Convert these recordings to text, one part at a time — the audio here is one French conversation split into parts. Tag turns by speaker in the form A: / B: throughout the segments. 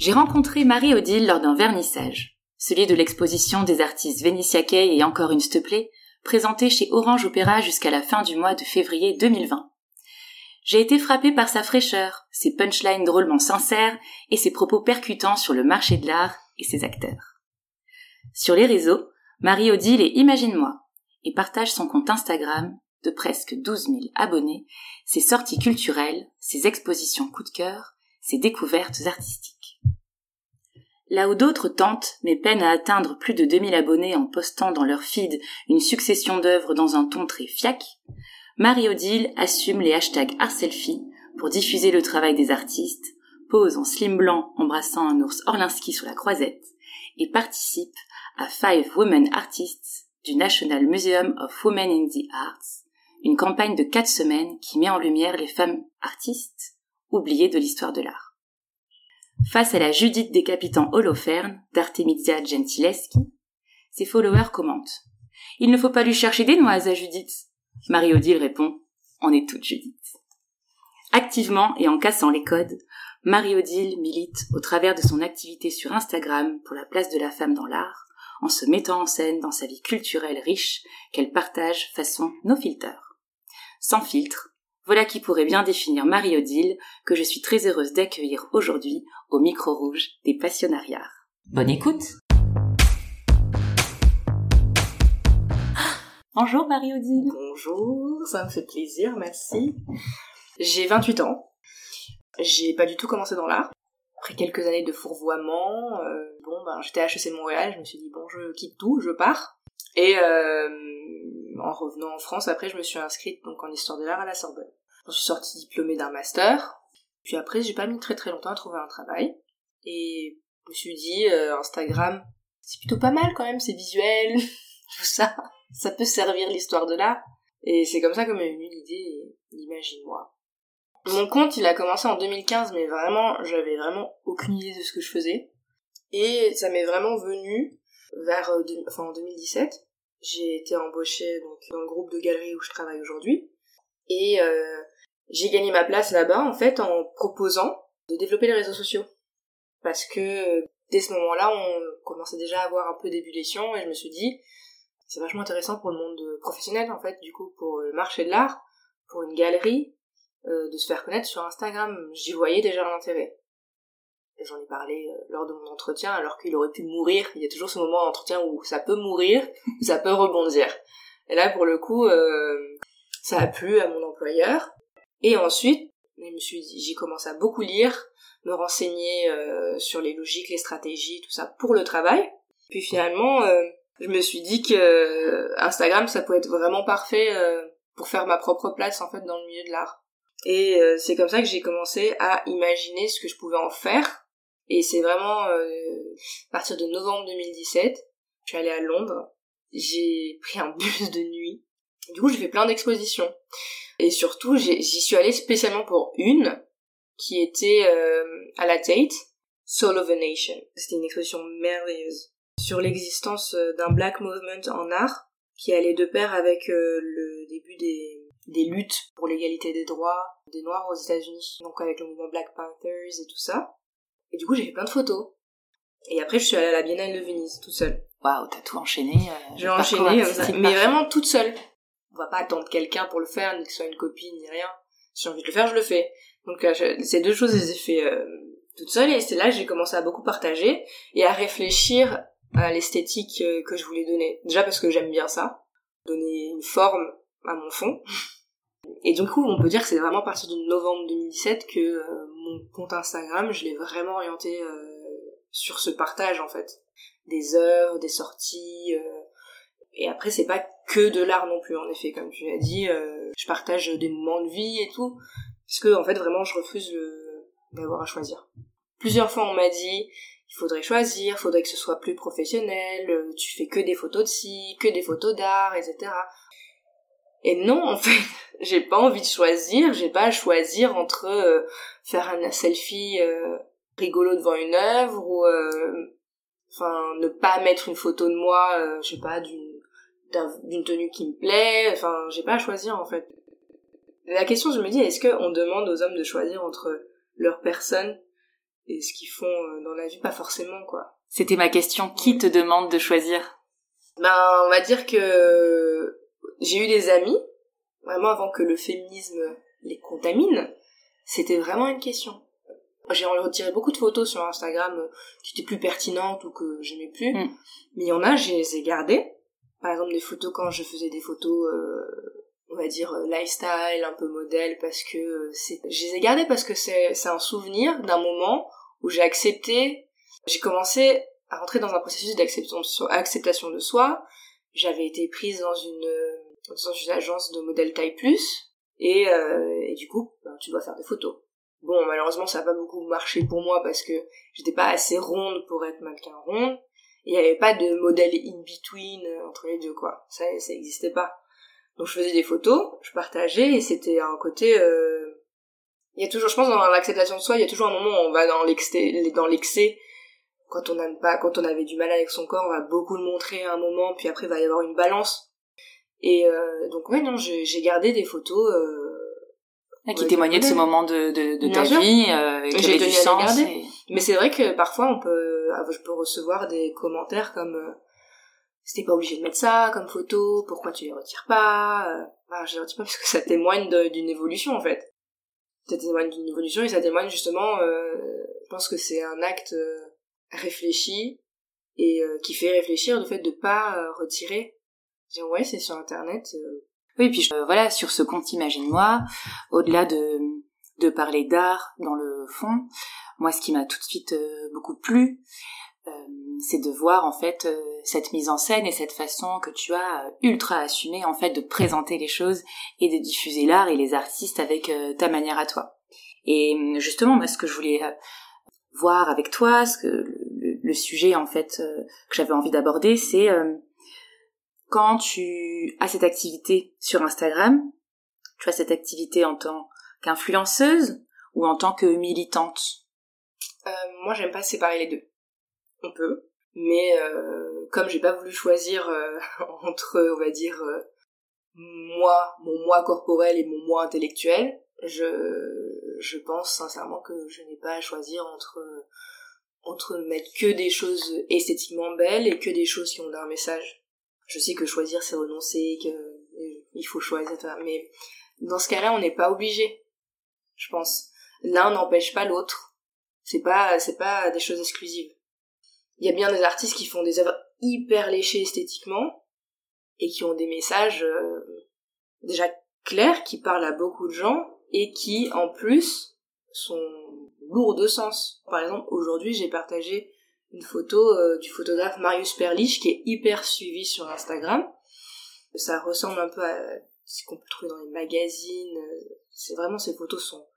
A: J'ai rencontré Marie-Odile lors d'un vernissage, celui de l'exposition des artistes Vénitia Kay et Encore une s'te plaît, présentée chez Orange Opéra jusqu'à la fin du mois de février 2020. J'ai été frappée par sa fraîcheur, ses punchlines drôlement sincères et ses propos percutants sur le marché de l'art et ses acteurs. Sur les réseaux, Marie-Odile est Imagine-moi et partage son compte Instagram de presque 12 000 abonnés, ses sorties culturelles, ses expositions coup de cœur, ses découvertes artistiques. Là où d'autres tentent, mais peinent à atteindre plus de 2000 abonnés en postant dans leur feed une succession d'œuvres dans un ton très fiac, Marie-Odile assume les hashtags ArtSelfie pour diffuser le travail des artistes, pose en slim blanc embrassant un ours Orlinski sur la croisette et participe à Five Women Artists du National Museum of Women in the Arts, une campagne de quatre semaines qui met en lumière les femmes artistes oubliées de l'histoire de l'art. Face à la Judith décapitant Holoferne d'Artemisia Gentileschi, ses followers commentent. Il ne faut pas lui chercher des noises à Judith. Marie-Odile répond. On est toutes Judith. Activement et en cassant les codes, Marie-Odile milite au travers de son activité sur Instagram pour la place de la femme dans l'art, en se mettant en scène dans sa vie culturelle riche qu'elle partage façon no filter. Sans filtre, voilà qui pourrait bien définir Marie-Odile, que je suis très heureuse d'accueillir aujourd'hui au micro rouge des passionnariats. Bonne écoute Bonjour Marie-Odile
B: Bonjour, ça me fait plaisir, merci. J'ai 28 ans. J'ai pas du tout commencé dans l'art. Après quelques années de fourvoiement, euh, bon ben j'étais à HEC Montréal, je me suis dit bon je quitte tout, je pars. Et euh, en revenant en France, après je me suis inscrite donc en histoire de l'art à la Sorbonne. Je suis sortie diplômée d'un master. Puis après, j'ai pas mis très très longtemps à trouver un travail. Et je me suis dit, euh, Instagram, c'est plutôt pas mal quand même, c'est visuel, tout ça. Ça peut servir l'histoire de l'art. Et c'est comme ça que m'est venue l'idée, d'imagine-moi. Mon compte, il a commencé en 2015, mais vraiment, j'avais vraiment aucune idée de ce que je faisais. Et ça m'est vraiment venu vers, euh, enfin, en 2017. J'ai été embauchée donc, dans le groupe de galeries où je travaille aujourd'hui. Et euh, j'ai gagné ma place là-bas en fait en proposant de développer les réseaux sociaux. Parce que dès ce moment-là, on commençait déjà à avoir un peu d'ébullition et je me suis dit, c'est vachement intéressant pour le monde professionnel en fait, du coup pour le marché de l'art, pour une galerie, euh, de se faire connaître sur Instagram. J'y voyais déjà l'intérêt. J'en ai parlé euh, lors de mon entretien, alors qu'il aurait pu mourir. Il y a toujours ce moment d'entretien où ça peut mourir, ça peut rebondir. Et là, pour le coup, euh, ça a plu à mon employeur. Et ensuite, j'ai commencé à beaucoup lire, me renseigner euh, sur les logiques, les stratégies, tout ça pour le travail. Puis finalement, euh, je me suis dit que euh, Instagram, ça peut être vraiment parfait pour faire ma propre place en fait dans le milieu de l'art. Et c'est comme ça que j'ai commencé à imaginer ce que je pouvais en faire. Et c'est vraiment à partir de novembre 2017, je suis allée à Londres, j'ai pris un bus de nuit du coup, j'ai fait plein d'expositions. Et surtout, j'y suis allée spécialement pour une qui était euh, à la Tate, Soul of a Nation. C'était une exposition merveilleuse sur l'existence euh, d'un black movement en art qui allait de pair avec euh, le début des, des luttes pour l'égalité des droits des Noirs aux États-Unis, donc avec le mouvement Black Panthers et tout ça. Et du coup, j'ai fait plein de photos. Et après, je suis allée à la Biennale de Venise, toute seule.
A: Waouh, t'as tout enchaîné.
B: j'ai enchaîné mais vraiment toute seule on va pas attendre quelqu'un pour le faire, ni que ce soit une copine, ni rien. Si j'ai envie de le faire, je le fais. Donc euh, ces deux choses, je les ai fait euh, toute seule et c'est là que j'ai commencé à beaucoup partager et à réfléchir à l'esthétique euh, que je voulais donner. Déjà parce que j'aime bien ça, donner une forme à mon fond. Et du coup, on peut dire que c'est vraiment à partir de novembre 2017 que mon compte Instagram, je l'ai vraiment orienté sur ce partage en fait. Des heures, des sorties, et après, c'est pas que de l'art non plus, en effet, comme tu l'as dit. Euh, je partage des moments de vie et tout. Parce que, en fait, vraiment, je refuse d'avoir à choisir. Plusieurs fois, on m'a dit il faudrait choisir, faudrait que ce soit plus professionnel, euh, tu fais que des photos de ci, que des photos d'art, etc. Et non, en fait, j'ai pas envie de choisir, j'ai pas à choisir entre euh, faire un selfie rigolo devant une œuvre ou enfin ne pas mettre une photo de moi, je sais pas, d'une d'une tenue qui me plaît, enfin j'ai pas à choisir en fait. La question je me dis est-ce qu'on demande aux hommes de choisir entre leur personne et ce qu'ils font euh, dans la vie? Pas forcément quoi.
A: C'était ma question, qui te demande de choisir?
B: Ben on va dire que j'ai eu des amis vraiment avant que le féminisme les contamine, c'était vraiment une question. J'ai retiré beaucoup de photos sur Instagram euh, qui étaient plus pertinentes ou que j'aimais plus, mm. mais il y en a, je les ai gardées par exemple des photos quand je faisais des photos euh, on va dire euh, lifestyle un peu modèle parce que euh, c'est je les ai gardées parce que c'est c'est un souvenir d'un moment où j'ai accepté j'ai commencé à rentrer dans un processus d'acceptation de soi j'avais été prise dans une dans une agence de modèle taille plus et, et du coup ben, tu dois faire des photos. Bon malheureusement ça n'a pas beaucoup marché pour moi parce que j'étais pas assez ronde pour être mannequin ronde il n'y avait pas de modèle in-between euh, entre les deux, quoi. Ça, ça n'existait pas. Donc je faisais des photos, je partageais, et c'était un côté... Euh... Il y a toujours, je pense, dans l'acceptation de soi, il y a toujours un moment où on va dans l'excès, dans l'excès. Quand on n'aime pas, quand on avait du mal avec son corps, on va beaucoup le montrer à un moment, puis après il va y avoir une balance. Et euh, donc ouais, non, j'ai gardé des photos... Euh,
A: qui témoignaient de ce moment de, de, de ta vie, euh, qui avait du sens.
B: Mais c'est vrai que parfois on peut, ah, je peux recevoir des commentaires comme euh, c'était pas obligé de mettre ça comme photo, pourquoi tu les retires pas euh, bah, Je les retire pas parce que ça témoigne d'une évolution en fait. Ça témoigne d'une évolution et ça témoigne justement, euh, je pense que c'est un acte euh, réfléchi et qui fait réfléchir le fait de pas retirer. Dire ouais c'est sur internet.
A: Oui puis voilà sur ce compte Imagine-moi, au-delà de de parler d'art dans le fond, moi, ce qui m'a tout de suite euh, beaucoup plu, euh, c'est de voir en fait euh, cette mise en scène et cette façon que tu as ultra assumée en fait de présenter les choses et de diffuser l'art et les artistes avec ta manière à toi. Et justement, moi, ce que je voulais voir avec toi, ce que le, sujet en fait que j'avais envie d'aborder, c'est quand tu as cette activité sur Instagram, tu as cette activité en tant qu'influenceuse ou en tant que militante?
B: Euh, moi, j'aime pas séparer les deux. On peut, mais euh, comme j'ai pas voulu choisir euh, entre, on va dire, euh, moi, mon moi corporel et mon moi intellectuel, je, je pense sincèrement que je n'ai pas à choisir entre entre mettre que des choses esthétiquement belles et que des choses qui ont un message. Je sais que choisir c'est renoncer, que il faut choisir, mais dans ce cas-là, on n'est pas obligé. Je pense. L'un n'empêche pas l'autre c'est pas, c'est pas des choses exclusives. Il y a bien des artistes qui font des œuvres hyper léchées esthétiquement et qui ont des messages euh, déjà clairs, qui parlent à beaucoup de gens et qui, en plus, sont lourds de sens. Par exemple, aujourd'hui, j'ai partagé une photo euh, du photographe Marius Perlich qui est hyper suivi sur Instagram. Ça ressemble un peu à ce qu'on peut trouver dans les magazines. C'est vraiment ces photos sont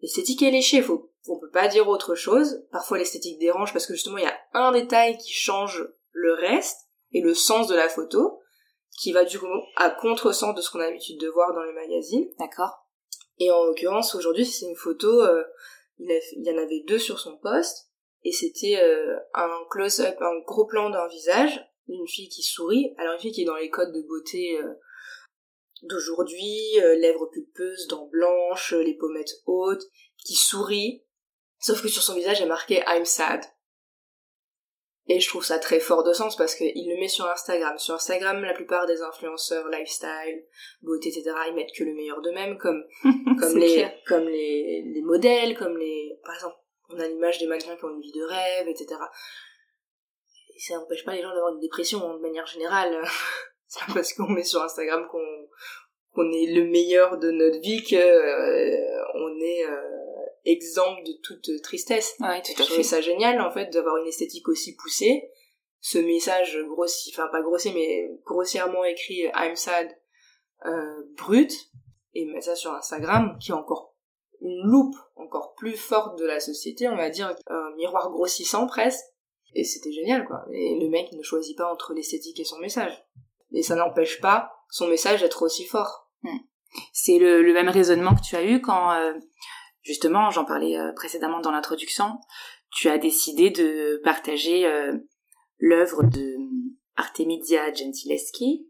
B: l'esthétique est léchée, faut on peut pas dire autre chose. Parfois l'esthétique dérange parce que justement il y a un détail qui change le reste et le sens de la photo qui va du coup à contre-sens de ce qu'on a l'habitude de voir dans les magazines.
A: D'accord.
B: Et en l'occurrence aujourd'hui c'est une photo, euh, il, y en avait deux sur son poste et c'était euh, un close-up, un gros plan d'un visage, d'une fille qui sourit, alors une fille qui est dans les codes de beauté euh, d'aujourd'hui, lèvres pulpeuses, dents blanches, les pommettes hautes, qui sourit, Sauf que sur son visage est marqué I'm sad. Et je trouve ça très fort de sens parce qu'il le met sur Instagram. Sur Instagram, la plupart des influenceurs lifestyle, beauté, etc., ils mettent que le meilleur d'eux-mêmes, comme, comme les, comme les, les modèles, comme les, par exemple, on a l'image des mannequins qui ont une vie de rêve, etc. Et ça n'empêche pas les gens d'avoir une dépression, hein, de manière générale. C'est pas parce qu'on met sur Instagram qu'on, qu'on est le meilleur de notre vie que euh, on est, euh, exemple de toute tristesse.
A: Ouais, tout
B: à
A: fait.
B: ça génial en fait d'avoir une esthétique aussi poussée. Ce message grossier, enfin pas grossier mais grossièrement écrit I'm sad, euh, brut, et mettre ça sur Instagram qui est encore une loupe encore plus forte de la société, on va dire, un miroir grossissant presque. Et c'était génial, quoi. Et le mec ne choisit pas entre l'esthétique et son message. Et ça n'empêche pas son message d'être aussi fort.
A: Hmm. C'est le, même raisonnement que tu as eu quand, euh, justement, j'en parlais euh, précédemment dans l'introduction, tu as décidé de partager euh, l'œuvre de Artemisia Gentileschi,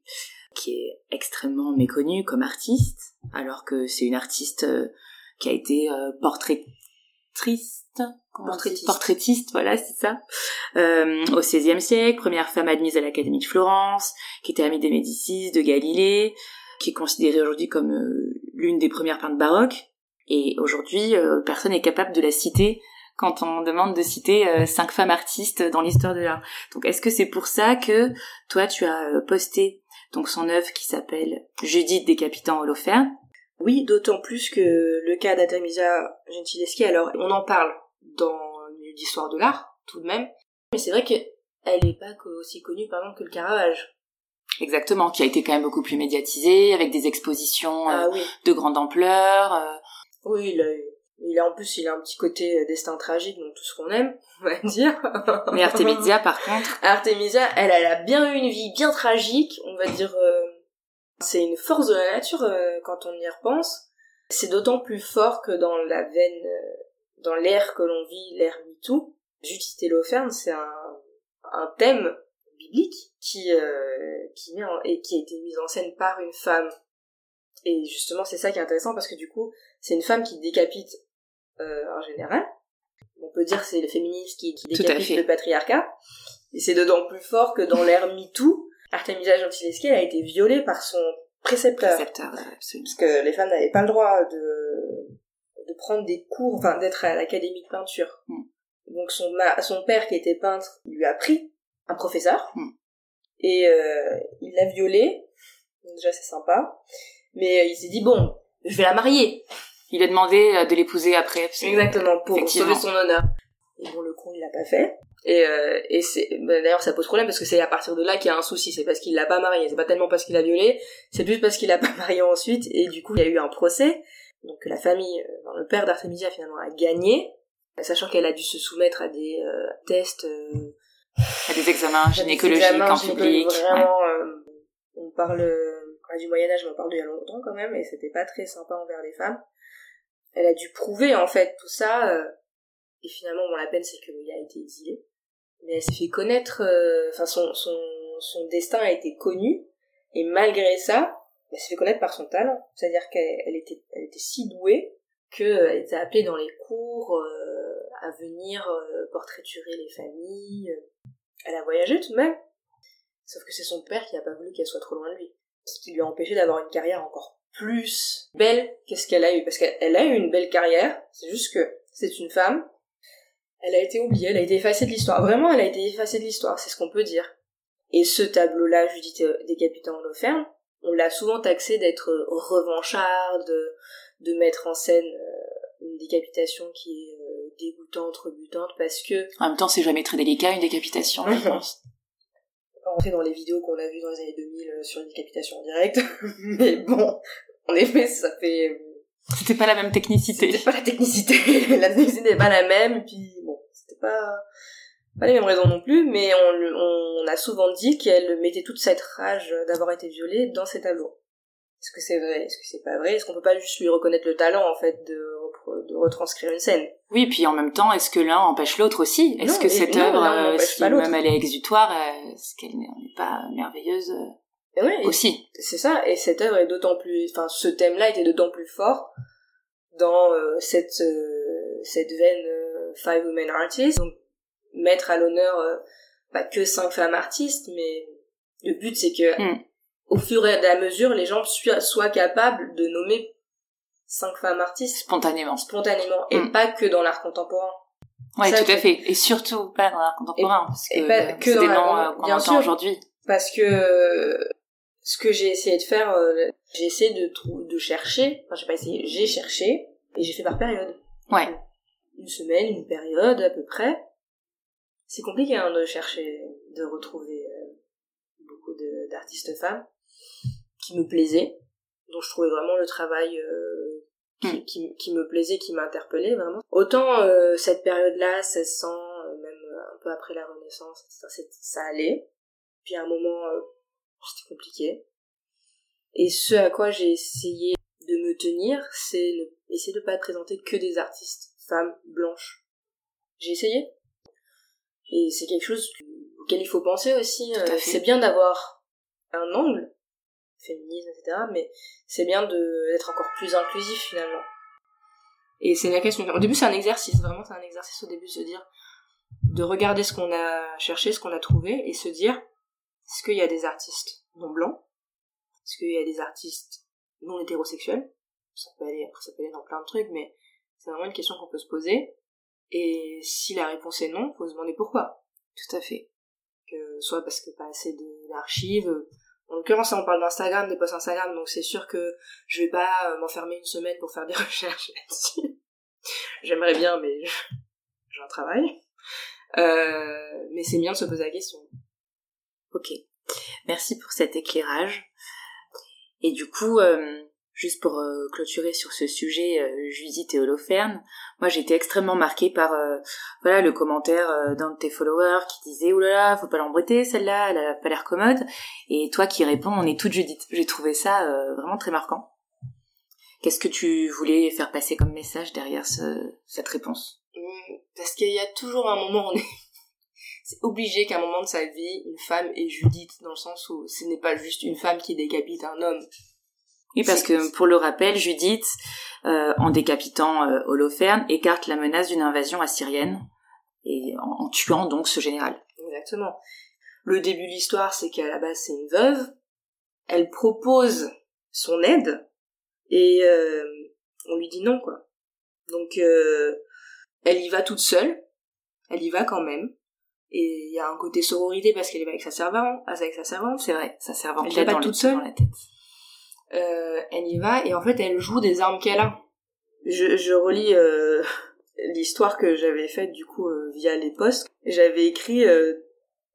A: qui est extrêmement méconnue comme artiste, alors que c'est une artiste qui a été portraitiste portraitiste. portraitiste, voilà, c'est ça. Euh, au XVIe siècle, première femme admise à l'Académie de Florence, qui était amie des Médicis, de Galilée, qui est considérée aujourd'hui comme euh, l'une des premières peintres baroques. Et aujourd'hui, euh, personne n'est capable de la citer quand on demande de citer euh, cinq femmes artistes dans l'histoire de l'art. Donc, est-ce que c'est pour ça que toi, tu as posté donc son œuvre qui s'appelle Judith décapitant Holoferne
B: Oui, d'autant plus que le cas d'Artemisia Gentileschi, alors on en parle dans l'histoire de l'art, tout de même. Mais c'est vrai qu'elle n'est pas aussi connue, par exemple, que le Caravage.
A: Exactement, qui a été quand même beaucoup plus médiatisé, avec des expositions euh, ah de grande ampleur. Euh.
B: Oui, il a, il a en plus, il a un petit côté euh, destin tragique, donc tout ce qu'on aime, on va dire.
A: Mais Artemisia, par contre...
B: Artemisia, elle, elle a bien eu une vie bien tragique, on va dire... c'est une force de la nature quand on y repense. C'est d'autant plus fort que dans la veine dans l'ère que l'on vit, l'ère MeToo, Judith et c'est un, un thème biblique qui, euh, qui met et qui a été mis en scène par une femme. Et justement, c'est ça qui est intéressant parce que du coup, c'est une femme qui décapite euh, en général. On peut dire que c'est le féminisme qui, qui décapite le patriarcat. Et c'est dedans plus fort que dans l'ère MeToo. Artemisia Gentileschi a été violée par son précepteur.
A: précepteur absolument.
B: Parce que les femmes n'avaient pas le droit de de prendre des cours, enfin d'être à l'académie de peinture. Hmm. Donc son, son père qui était peintre, lui a pris un professeur hmm. et euh, il l'a violée. déjà c'est sympa, mais euh, il s'est dit bon, je vais la marier.
A: Il a demandé euh, de l'épouser après.
B: Exactement pour sauver son honneur. Et bon le con il l'a pas fait. Et, euh, et c'est bah, d'ailleurs ça pose problème parce que c'est à partir de là qu'il y a un souci. C'est parce qu'il l'a pas marié. C'est pas tellement parce qu'il l'a violée, c'est plus parce qu'il l'a pas marié ensuite. Et du coup il y a eu un procès donc la famille, euh, le père d'Artemisia finalement a gagné, sachant qu'elle a dû se soumettre à des euh, tests, euh,
A: à des examens gynécologiques en public.
B: Vraiment, on parle du Moyen Âge, mais on parle d'il y a longtemps quand même, et c'était pas très sympa envers les femmes. Elle a dû prouver en fait tout ça, et finalement, la peine c'est qu'il a été exilé, mais elle s'est fait connaître, enfin son, son, son destin a été connu, et malgré ça, elle s'est fait connaître par son talent. C'est-à-dire qu'elle était, elle était si douée qu'elle était appelée dans les cours euh, à venir euh, portraiturer les familles. Elle a voyagé tout de même. Sauf que c'est son père qui a pas voulu qu'elle soit trop loin de lui. Ce qui lui a empêché d'avoir une carrière encore plus belle qu'est-ce qu'elle a eu. Parce qu'elle a eu une belle carrière, c'est juste que c'est une femme. Elle a été oubliée, elle a été effacée de l'histoire. Vraiment, elle a été effacée de l'histoire, c'est ce qu'on peut dire. Et ce tableau-là, Judith décapitant Holoferne, on l'a souvent taxé d'être revanchard, de, de mettre en scène euh, une décapitation qui est euh, dégoûtante, rebutante, parce que...
A: En même temps, c'est jamais très délicat, une décapitation, je pense.
B: Pas rentrer dans les vidéos qu'on a vues dans les années 2000 euh, sur une décapitation en direct, mais bon, en effet, ça fait...
A: C'était pas la même technicité.
B: C'était pas la technicité, la technicité n'est pas la même, puis c'était pas pas les mêmes raisons non plus, mais on, on a souvent dit qu'elle mettait toute cette rage d'avoir été violée dans ses tableaux. Est-ce que c'est vrai? Est-ce que c'est pas vrai? Est-ce qu'on peut pas juste lui reconnaître le talent en fait de, de retranscrire une scène?
A: Oui, puis en même temps, est-ce que l'un empêche l'autre aussi? Est-ce que cette œuvre, euh, si même elle est exutoire, euh, est-ce qu'elle n'est pas merveilleuse
B: euh,
A: aussi?
B: C'est ça, et cette œuvre est d'autant plus, enfin, ce thème-là était d'autant plus fort dans cette cette veine Five Women Artists. Donc mettre à l'honneur euh, pas que cinq femmes artistes, mais le but c'est que hmm. au fur et à mesure, les gens soient, capables de nommer cinq femmes artistes
A: spontanément,
B: spontanément, et hmm. pas que dans l'art contemporain.
A: Oui, tout à fait, et surtout pas dans l'art contemporain, parce que, pas que dans des noms euh, qu'on entend aujourd'hui.
B: Parce que ce que j'ai essayé de faire, euh, j'ai essayé de de chercher, enfin j'ai pas essayé, j'ai cherché et j'ai fait par période.
A: Ouais.
B: Une semaine, une période à peu près, c'est compliqué hein, de chercher, de retrouver euh, beaucoup d'artistes femmes qui me plaisaient, dont je trouvais vraiment le travail euh, qui, qui, qui me plaisait, qui m'interpellait vraiment. Autant cette période-là, 1600, même un peu après la Renaissance, etc., ça allait. Puis à un moment, c'était compliqué. Et ce à quoi j'ai essayé de me tenir, c'est essayer de pas présenter que des artistes femmes blanches. J'ai essayé. Et c'est quelque chose auquel il faut penser aussi. Euh, c'est bien d'avoir un angle, féminisme, etc. Mais c'est bien d'être encore plus inclusif finalement. Et c'est la question. Au début, c'est un exercice. Vraiment, c'est un exercice au début de se dire, de regarder ce qu'on a cherché, ce qu'on a trouvé, et se dire, est-ce qu'il y a des artistes non blancs? Est-ce qu'il y a des artistes non hétérosexuels? Ça peut aller, après ça peut aller dans plein de trucs, mais c'est vraiment une question qu'on peut se poser. Et si la réponse est non, faut se demander pourquoi.
A: Tout à fait.
B: Que soit parce que pas assez d'archives. En l'occurrence, on parle d'Instagram, des posts Instagram, donc c'est sûr que je vais pas euh, m'enfermer une semaine pour faire des recherches là-dessus. J'aimerais bien, mais j'ai un travail. Euh, mais c'est bien de se poser la question.
A: Ok. Merci pour cet éclairage. Et du coup, euh, juste pour euh, clôturer sur ce sujet, euh, Judith et Holoferne, moi été extrêmement marquée par euh, voilà le commentaire d'un de tes followers qui disait oulala, faut pas l'embêter celle-là, elle a pas l'air commode, et toi qui réponds on est toute Judith. J'ai trouvé ça vraiment très marquant. Qu'est-ce que tu voulais faire passer comme message derrière cette réponse?
B: Parce qu'il y a toujours un moment, on est c'est obligé qu'à un moment de sa vie, une femme est Judith, dans le sens où ce n'est pas juste une femme qui décapite un homme.
A: Oui, parce que pour le rappel, Judith, euh, en décapitant euh, Holoferne, écarte la menace d'une invasion assyrienne et en, tuant donc ce général.
B: Exactement. Le début de l'histoire, c'est qu'à la base, c'est une veuve. Elle propose son aide et euh, on lui dit non, quoi. Donc, euh, elle y va toute seule. Elle y va quand même. Et il y a un côté sororité parce qu'elle est avec sa servante, avec sa servante.
A: C'est vrai, sa servante.
B: Elle est pas toute seule. Dans la tête euh, elle y va et en fait elle joue des armes qu'elle a. Je, relis euh, l'histoire que j'avais faite du coup euh, via les posts. J'avais écrit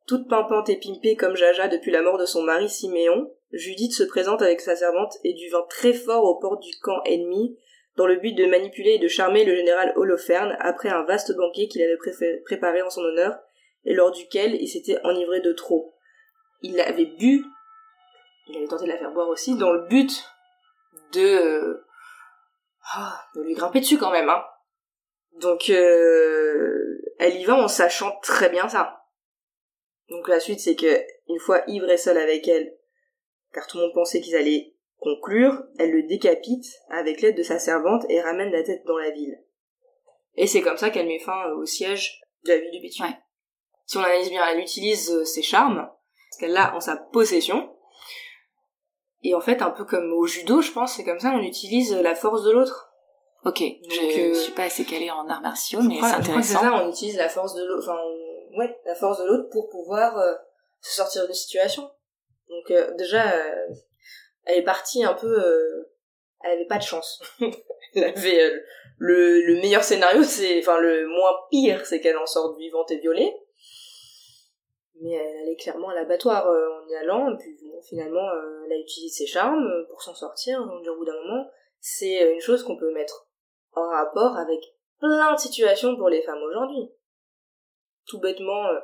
B: toute pimpante et pimpée comme Jaja depuis la mort de son mari Siméon. Judith se présente avec sa servante et du vin très fort aux portes du camp ennemi dans le but de manipuler et de charmer le général Holoferne après un vaste banquet qu'il avait préparé en son honneur et lors duquel il s'était enivré de trop. Il avait bu il avait tenté de la faire boire aussi dans le but de euh, ah, de lui grimper dessus quand même hein. donc euh, elle y va en sachant très bien ça donc la suite c'est que une fois ivre et seule avec elle car tout le monde pensait qu'ils allaient conclure elle le décapite avec l'aide de sa servante et ramène la tête dans la ville et c'est comme ça qu'elle met fin au siège de la ville du Béthune. Si on analyse bien, elle utilise euh, ses charmes, qu'elle a en sa possession, et en fait, un peu comme au judo, je pense, c'est comme ça, on utilise la force de l'autre.
A: Ok, je euh, suis pas assez calée en arts martiaux, mais c'est intéressant.
B: C'est ça, on utilise la force de l'autre, enfin, ouais, la force de l'autre pour pouvoir euh, se sortir de situation. Donc euh, déjà, elle est partie un peu, elle avait pas de chance. elle avait le, le meilleur scénario, c'est, enfin le moins pire, c'est qu'elle en sorte vivante et violée mais elle est clairement à l'abattoir en y allant, et puis finalement, euh, elle a utilisé ses charmes pour s'en sortir, donc au bout d'un moment, c'est euh, une chose qu'on peut mettre en rapport avec plein de situations pour les femmes aujourd'hui. Tout bêtement, euh,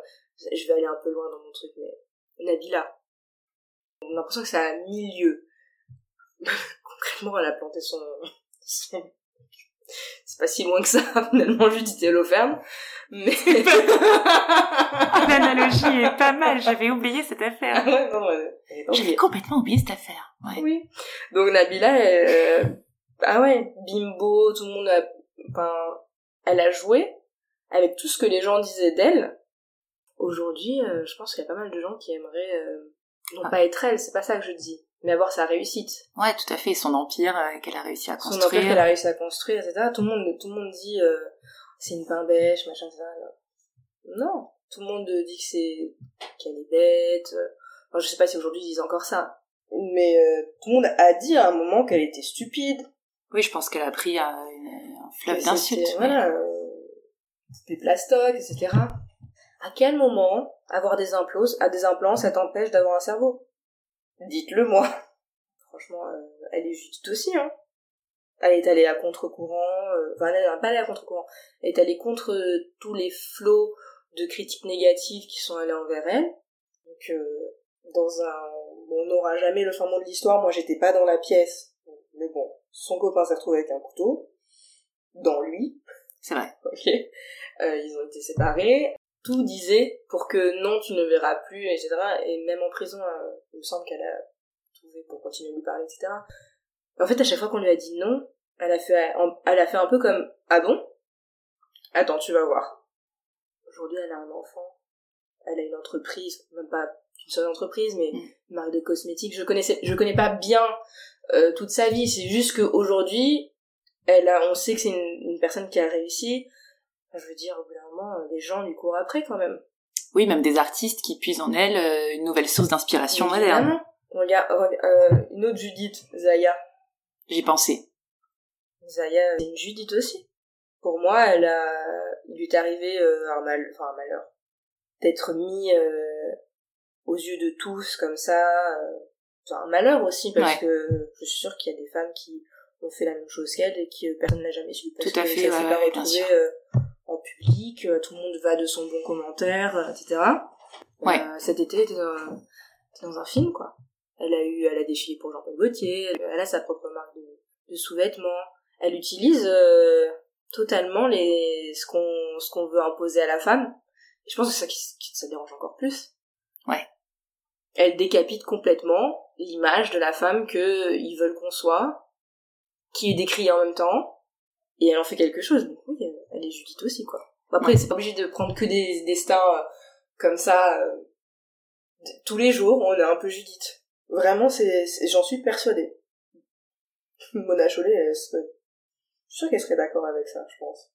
B: je vais aller un peu loin dans mon truc, mais Nabila, on a l'impression que ça a mille lieux. Concrètement, elle a planté son... C'est pas si loin que ça, finalement, Judith et mais
A: l'analogie est pas mal. J'avais oublié cette affaire. Ah J'avais complètement oublié cette affaire.
B: Oui. Donc Nabila, elle, euh, ah ouais, bimbo, tout le monde a, enfin, elle a joué avec tout ce que les gens disaient d'elle. Aujourd'hui, euh, je pense qu'il y a pas mal de gens qui aimeraient euh, non ah. pas être elle, c'est pas ça que je dis, mais avoir sa réussite.
A: Ouais, tout à fait, son empire qu'elle a réussi à construire. Son
B: empire qu'elle a réussi à construire, etc. Tout le monde, tout le monde dit c'est une pain bêche, machin, ça. Non. Tout le monde dit que c'est, qu'elle est bête. Enfin, je sais pas si aujourd'hui ils disent encore ça. Mais euh, tout le monde a dit à un moment qu'elle était stupide.
A: Oui, je pense qu'elle a pris un, un fleuve d'insultes.
B: Voilà. Euh, des plastocs, etc. À quel moment avoir des implants, à des implants, ça t'empêche d'avoir un cerveau? Dites-le moi. Franchement, euh, elle est juste aussi, hein. elle est allée à contre-courant, euh, enfin elle n'est pas allée à contre-courant, elle est allée contre tous les flots de critiques négatives qui sont allés envers elle. Donc euh, dans un, on n'aura jamais le fin mot de l'histoire. Moi j'étais pas dans la pièce, mais bon, son copain s'est retrouvé avec un couteau dans lui.
A: C'est vrai.
B: Ok. Euh, ils ont été séparés. Tout disait pour que non, tu ne verras plus, etc. Et même en prison, euh, il me semble qu'elle a trouvé pour continuer à lui parler, etc. En fait, à chaque fois qu'on lui a dit non, elle a fait, elle a fait un peu comme ah bon? Attends, tu vas voir. Aujourd'hui, elle a un enfant, elle a une entreprise, même pas une seule entreprise, mais mm. une marque de cosmétiques. Je connaissais, je connais pas bien euh, toute sa vie. C'est juste qu'aujourd'hui, elle a, on sait que c'est une, une, personne qui a réussi. Je veux dire, au bout d'un moment, les gens lui courent après quand même.
A: Oui, même des artistes qui puisent en elle euh, une nouvelle source d'inspiration moderne.
B: Regarde, euh, une autre Judith, Zaya.
A: J'y pensais.
B: Zaya, c'est une Judith aussi. Pour moi, elle a, il lui est arrivé euh, un mal, enfin un malheur, d'être mis euh, aux yeux de tous comme ça. Euh, c'est un malheur aussi parce que je suis sûre qu'il y a des femmes qui ont fait la même chose qu'elle et que personne n'a jamais su parce
A: tout à
B: que
A: fait,
B: ça s'est pas retrouvé public, tout le monde va de son bon commentaire, etc.
A: Ouais.
B: cet été, était dans, dans un film quoi. Elle a eu, elle a défilé pour Jean-Paul Gaultier, elle a sa propre marque de, de sous-vêtements. Elle utilise euh, totalement les ce qu'on ce qu'on veut imposer à la femme. Et je pense que ça ça dérange encore plus.
A: Ouais.
B: Elle décapite complètement l'image de la femme que ils veulent qu'on soit, qui est décrite en même temps, et elle en fait quelque chose. Donc oui, elle est Judith aussi quoi. Après, c'est pas obligé de prendre que des destins euh, comme ça. Euh, tous les jours, on est un peu Judith. Vraiment, c'est, j'en suis persuadée. Mona Chollet, elle je suis sûre qu'elle serait d'accord avec ça, je pense.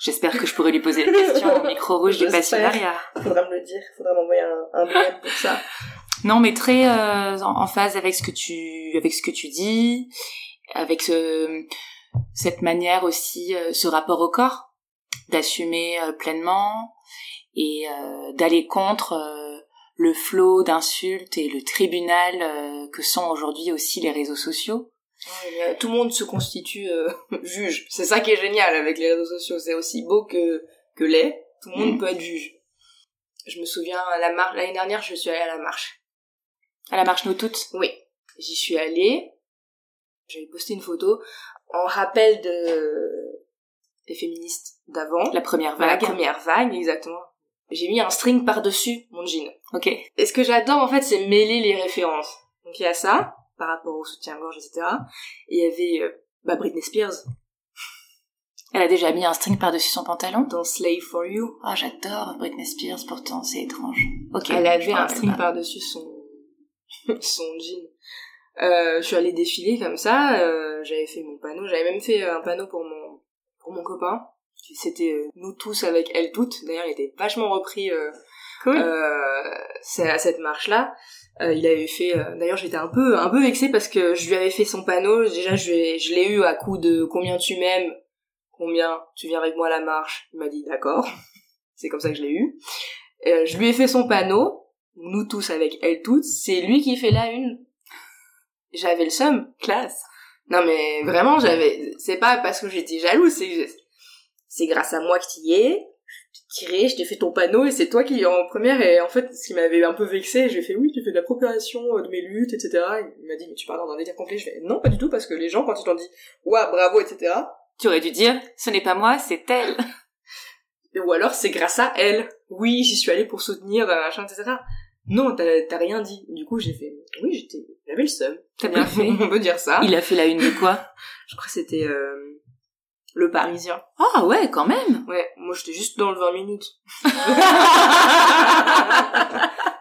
A: J'espère que je pourrais lui poser la question au micro rouge du passionnariat.
B: Faudra me le dire, faudra m'envoyer un, un DM pour ça.
A: Non, mais très euh, en, phase avec ce que tu avec ce que tu dis, avec ce, cette manière aussi, euh, ce rapport au corps, d'assumer euh, pleinement et d'aller contre le flot d'insultes et le tribunal euh, que sont aujourd'hui aussi les réseaux sociaux.
B: tout le monde se constitue euh, juge. C'est ça qui est génial avec les réseaux sociaux. C'est aussi beau que, que laid. Tout le monde mm. peut être juge. Je me souviens, la marche, l'année dernière, je suis allée à la marche.
A: À la marche Nous Toutes?
B: Oui. J'y suis allée. J'avais posté une photo en rappel de des féministes d'avant.
A: La première vague.
B: La première vague, exactement j'ai mis un string par-dessus mon jean.
A: Ok.
B: Et ce que j'adore en fait, c'est mêler les références. Donc il y a ça, par rapport au soutien-gorge, etc. Et il y avait euh, bah, Britney Spears.
A: Elle a déjà mis un string par-dessus son pantalon
B: Dans Slave for You.
A: Ah, j'adore Britney Spears, pourtant c'est étrange.
B: Ok. Elle avait un string par-dessus son son jean. Euh, je suis allée défiler comme ça. Euh, j'avais fait mon panneau. J'avais même fait un panneau pour mon pour mon copain. C'était euh, nous tous avec elle toutes. D'ailleurs il était vachement repris euh, cool. euh, à cette marche là euh, il avait fait euh, d'ailleurs j'étais un peu un peu vexée parce que je lui avais fait son panneau. Déjà je, je l'ai eu à coup de combien tu m'aimes combien tu viens avec moi à la marche. Il m'a dit d'accord. C'est comme ça que je l'ai eu. Je lui ai fait son panneau. Nous tous avec elle toutes. C'est lui qui fait la une j'avais le seum
A: classe
B: non mais vraiment j'avais c'est pas parce que j'étais jalouse c'est c'est grâce à moi que tu y es, tiré, je t'ai fait ton panneau et c'est toi qui en première et en fait ce qui m'avait un peu vexé, j'ai fait oui tu fais de la propagation de mes luttes etc. il m'a dit mais tu parles dans un délire complet, je fais non pas du tout parce que les gens quand ils t'ont dit ouah bravo etc.
A: Tu aurais dû dire ce n'est pas moi c'est elle.
B: Ou alors c'est grâce à elle. Oui j'y suis allée pour soutenir machin etc. Non t'as rien dit. Du coup j'ai fait oui j'étais j'avais le seum.
A: T'as bien fait.
B: On peut dire ça.
A: Il a fait la une de quoi?
B: Je crois que c'était euh, le Parisien.
A: Ah ouais, quand même.
B: Ouais, moi j'étais juste dans le 20 minutes.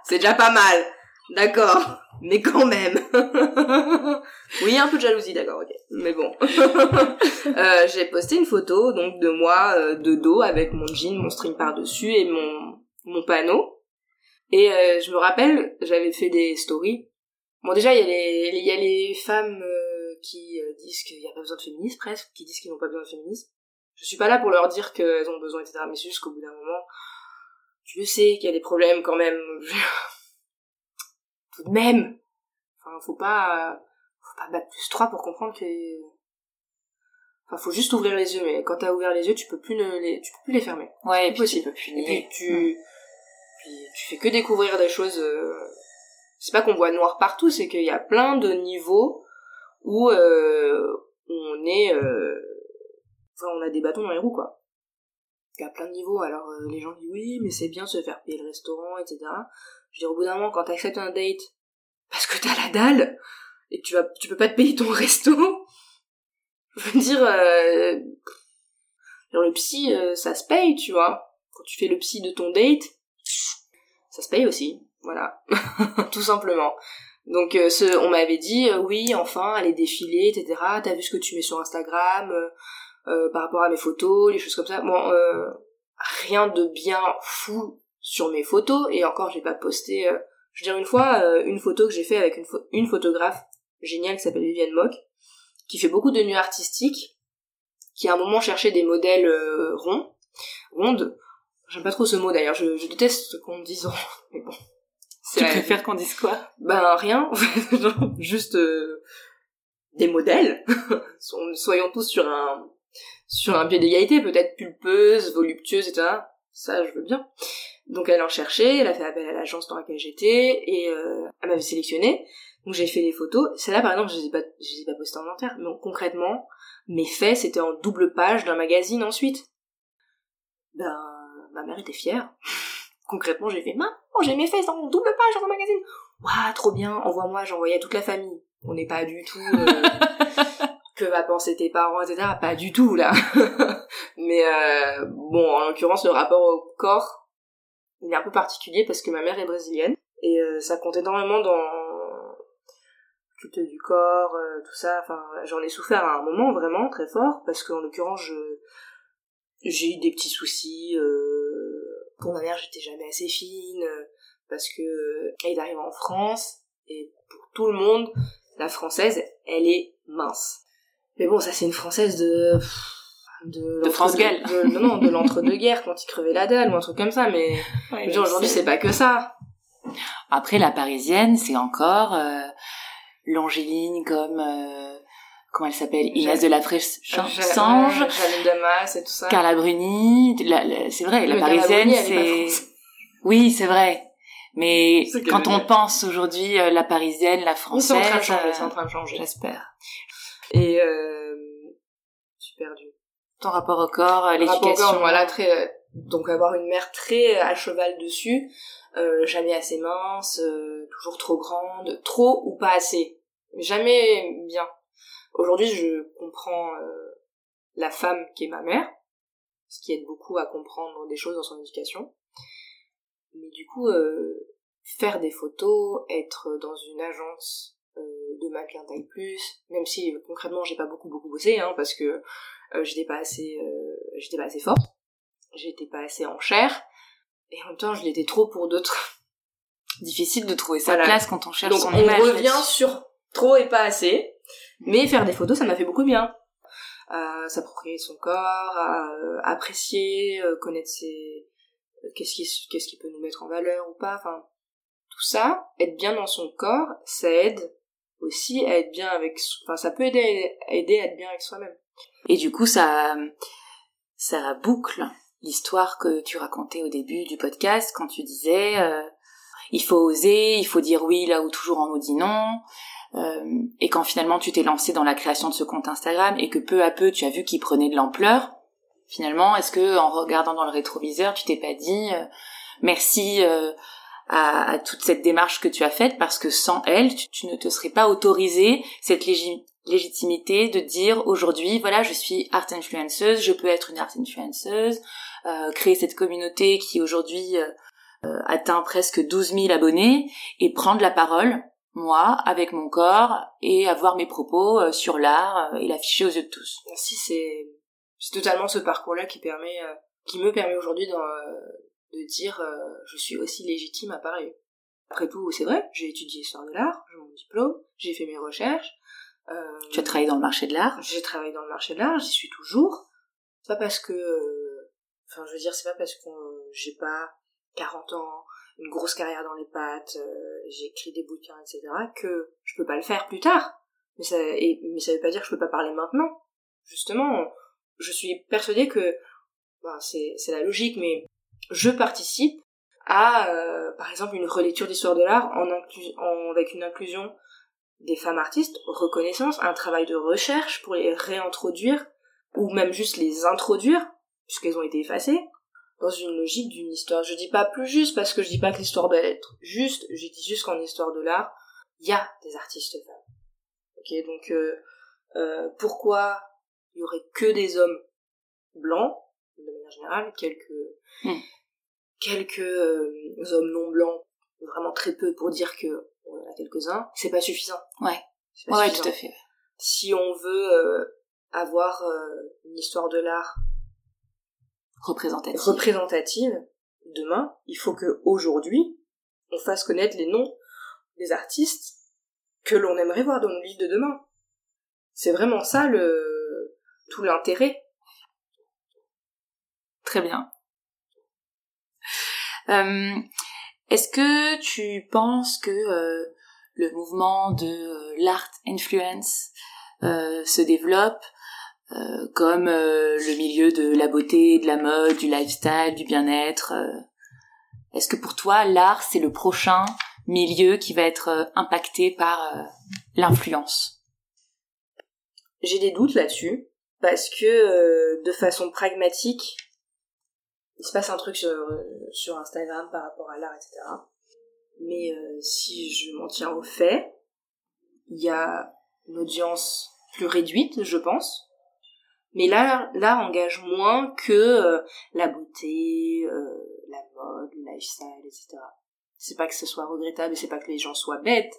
B: c'est déjà pas mal. D'accord. Mais quand même. oui, un peu de jalousie, d'accord, ok. Mais bon. euh, j'ai posté une photo, donc, de moi, euh, de dos, avec mon jean, mon string par-dessus et mon, mon panneau. Et euh, je me rappelle, j'avais fait des stories. Bon, déjà, il y a les, il y a les femmes euh, qui euh, disent qu'il n'y a pas besoin de féministes presque, qui disent qu'ils n'ont pas besoin de féministes. Je suis pas là pour leur dire qu'elles ont besoin, etc. Mais c'est juste qu'au bout d'un moment, tu le sais qu'il y a des problèmes quand même. Tout de même. Enfin, faut pas, faut pas battre plus 3 pour comprendre que Enfin, faut juste ouvrir les yeux, mais quand t'as ouvert les yeux, tu peux plus ne les, tu peux plus les fermer.
A: Ouais, et puis
B: possible.
A: tu peux plus
B: Et puis tu, tu fais que découvrir des choses. euh, C'est pas qu'on voit noir partout, c'est qu'il y a plein de niveaux où euh, on est, euh, on a des bâtons dans les roues, quoi. Il y a plein de niveaux. Alors euh, les gens disent oui, mais c'est bien se faire payer le restaurant, etc. Je dis au bout d'un moment, quand t'acceptes un date parce que t'as la dalle et que tu vas, tu peux pas te payer ton resto. Je veux dire, euh, le psy, ça se paye, tu vois. Quand tu fais le psy de ton date, ça se paye aussi. Voilà. Tout simplement. Donc euh, ce, on m'avait dit, euh, oui, enfin, aller défiler, etc. T'as vu ce que tu mets sur Instagram euh, par rapport à mes photos, les choses comme ça. Bon, rien de bien fou sur mes photos. Et encore, j'ai pas posté... je veux dire, une fois, une photo que j'ai fait avec une, pho- une photographe géniale qui s'appelle Viviane Mock, qui fait beaucoup de nuits artistiques, qui à un moment cherchait des modèles ronds, rondes. J'aime pas trop ce mot d'ailleurs, je, je déteste qu'on me dise mais bon.
A: Tu
B: C'est-
A: préfères qu'on dise quoi?
B: Ben rien, juste euh, des modèles. So- Soyons tous sur un sur un pied d'égalité, peut-être pulpeuse, voluptueuse, etc. Ça, je veux bien. Donc elle en cherchait, elle a fait appel à l'agence dans laquelle j'étais, et euh, elle m'avait sélectionné. Donc j'ai fait les photos. Celles-là, par exemple, je les ai pas, je les ai pas postées en entière. Mais concrètement, mes faits, c'était en double page d'un magazine ensuite. Ben, ma mère était fière. concrètement, j'ai fait, maman, j'ai mes fesses en double page dans un magazine. Waouh, trop bien, envoie-moi, j'envoyais à toute la famille. On n'est pas du tout... euh, que va penser tes parents, etc. Pas du tout, là. Mais euh, bon, en l'occurrence, le rapport au corps, il est un peu particulier parce que ma mère est brésilienne. Et euh, ça compte énormément dans le culte du corps, tout ça. Enfin, j'en ai souffert à un moment vraiment très fort parce qu'en l'occurrence, je j'ai eu des petits soucis. Euh, pour ma mère, j'étais jamais assez fine euh, parce que euh, elle arrive en France et pour tout le monde, la française, elle est mince. Mais bon, ça c'est une française de de,
A: De France Gall.
B: de- non, non, de l'entre-deux-guerres quand il crevait la dalle ou un truc comme ça. Mais aujourd'hui, c'est pas que ça.
A: Après, la parisienne, c'est encore euh, l'Angéline comme... euh, comment elle s'appelle? Inès de la
B: Jange,
A: Sange,
B: Janine Damas et tout ça.
A: Carla Bruni. c'est vrai, la parisienne, c'est...
B: française.
A: Oui, c'est vrai. Mais quand on pense aujourd'hui euh, la parisienne, la
B: Oui, c'est
A: française,
B: en train de changer,
A: euh,
B: c'est en train de changer.
A: j'espère.
B: Et euh, je suis perdue.
A: Ton rapport au corps, euh,
B: Rapport au
A: l'éducation.
B: corps, voilà, très, donc avoir une mère très à cheval dessus, euh, jamais assez mince, euh, toujours trop grande, trop ou pas assez, jamais bien. Aujourd'hui, je comprends euh, la femme qui est ma mère, ce qui aide beaucoup à comprendre des choses dans son éducation. Mais du coup, euh, faire des photos, être dans une agence euh, de mannequin taille plus, même si euh, concrètement j'ai pas beaucoup beaucoup bossé, hein, parce que euh, j'étais pas assez, euh, j'étais pas assez forte, j'étais pas assez en chair, et en même temps je l'étais trop pour d'autres.
A: Difficile de trouver sa
B: Voilà.
A: place quand on cherche
B: Donc
A: son
B: on
A: image.
B: revient
A: là-dessus.
B: sur trop et pas assez, mais faire des photos ça m'a fait beaucoup de bien. À s'approprier son corps, à euh, apprécier, euh, connaître ses... euh, qu'est-ce qui, qu'est-ce qui peut nous mettre en valeur ou pas, tout ça, être bien dans son corps, ça aide aussi à être bien avec, enfin ça peut aider, aider à être bien avec soi-même.
A: Et du coup, ça, ça boucle l'histoire que tu racontais au début du podcast quand tu disais euh, il faut oser, il faut dire oui là où toujours on nous dit non, euh, et quand finalement tu t'es lancé dans la création de ce compte Instagram et que peu à peu tu as vu qu'il prenait de l'ampleur, finalement, est-ce que en regardant dans le rétroviseur, tu t'es pas dit euh, merci euh, à, toute cette démarche que tu as faite parce que sans elle, tu, ne te serais pas autorisé cette légi- légitimité de dire aujourd'hui, voilà, je suis art influenceuse, je peux être une art influenceuse, créer cette communauté qui aujourd'hui atteint presque 12 000 abonnés et prendre la parole, moi, avec mon corps, et avoir mes propos euh, sur l'art euh, et l'afficher aux yeux de tous.
B: Si c'est c'est totalement ce parcours-là qui permet, euh, qui me permet aujourd'hui d'en, euh, de dire euh, je suis aussi légitime à parler. Après tout, c'est vrai, j'ai étudié histoire de l'art, j'ai mon diplôme, j'ai fait mes recherches. euh,
A: Tu as travaillé dans le marché de l'art?
B: J'ai travaillé dans le marché de l'art, j'y suis toujours. C'est pas parce que, euh, enfin, je veux dire, c'est pas parce que j'ai pas 40 ans, une grosse carrière dans les pattes, euh, j'ai écrit des bouquins, etc., que je peux pas le faire plus tard. Mais ça, et, mais ça veut pas dire que je peux pas parler maintenant. justement, je suis persuadée que, ben, c'est la logique, mais je participe à, euh, par exemple, une relecture d'histoire de l'art avec une inclusion des femmes artistes, reconnaissance, un travail de recherche pour les réintroduire, ou même juste les introduire, puisqu'elles ont été effacées, dans une logique d'une histoire. Je dis pas plus juste parce que je dis pas que l'histoire doit être juste, je dis juste qu'en histoire de l'art, il y a des artistes femmes. Ok, donc euh, euh, pourquoi il y aurait que des hommes blancs, de manière générale, quelques hmm. quelques euh, hommes non blancs, vraiment très peu pour dire que on en a quelques-uns, c'est pas suffisant.
A: Ouais. ouais, tout à fait.
B: Si on veut avoir une histoire de l'art
A: représentative.
B: représentative demain, il faut que aujourd'hui on fasse connaître les noms des artistes que l'on aimerait voir dans nos livres de demain. C'est vraiment ça le tout l'intérêt.
A: Très bien. Euh, est-ce que tu penses que euh, le mouvement de euh, l'art influence se développe euh, comme euh, le milieu de la beauté, de la mode, du lifestyle, du bien-être. Euh. Est-ce que pour toi, l'art, c'est le prochain milieu qui va être impacté par l'influence?
B: J'ai des doutes là-dessus, parce que de façon pragmatique, il se passe un truc sur, Instagram par rapport à l'art, etc. Mais si je m'en tiens au fait, il y a une audience plus réduite, je pense, mais là, l'art engage moins que euh, la beauté, euh, la mode, le lifestyle, etc. C'est pas que ce soit regrettable et c'est pas que les gens soient bêtes.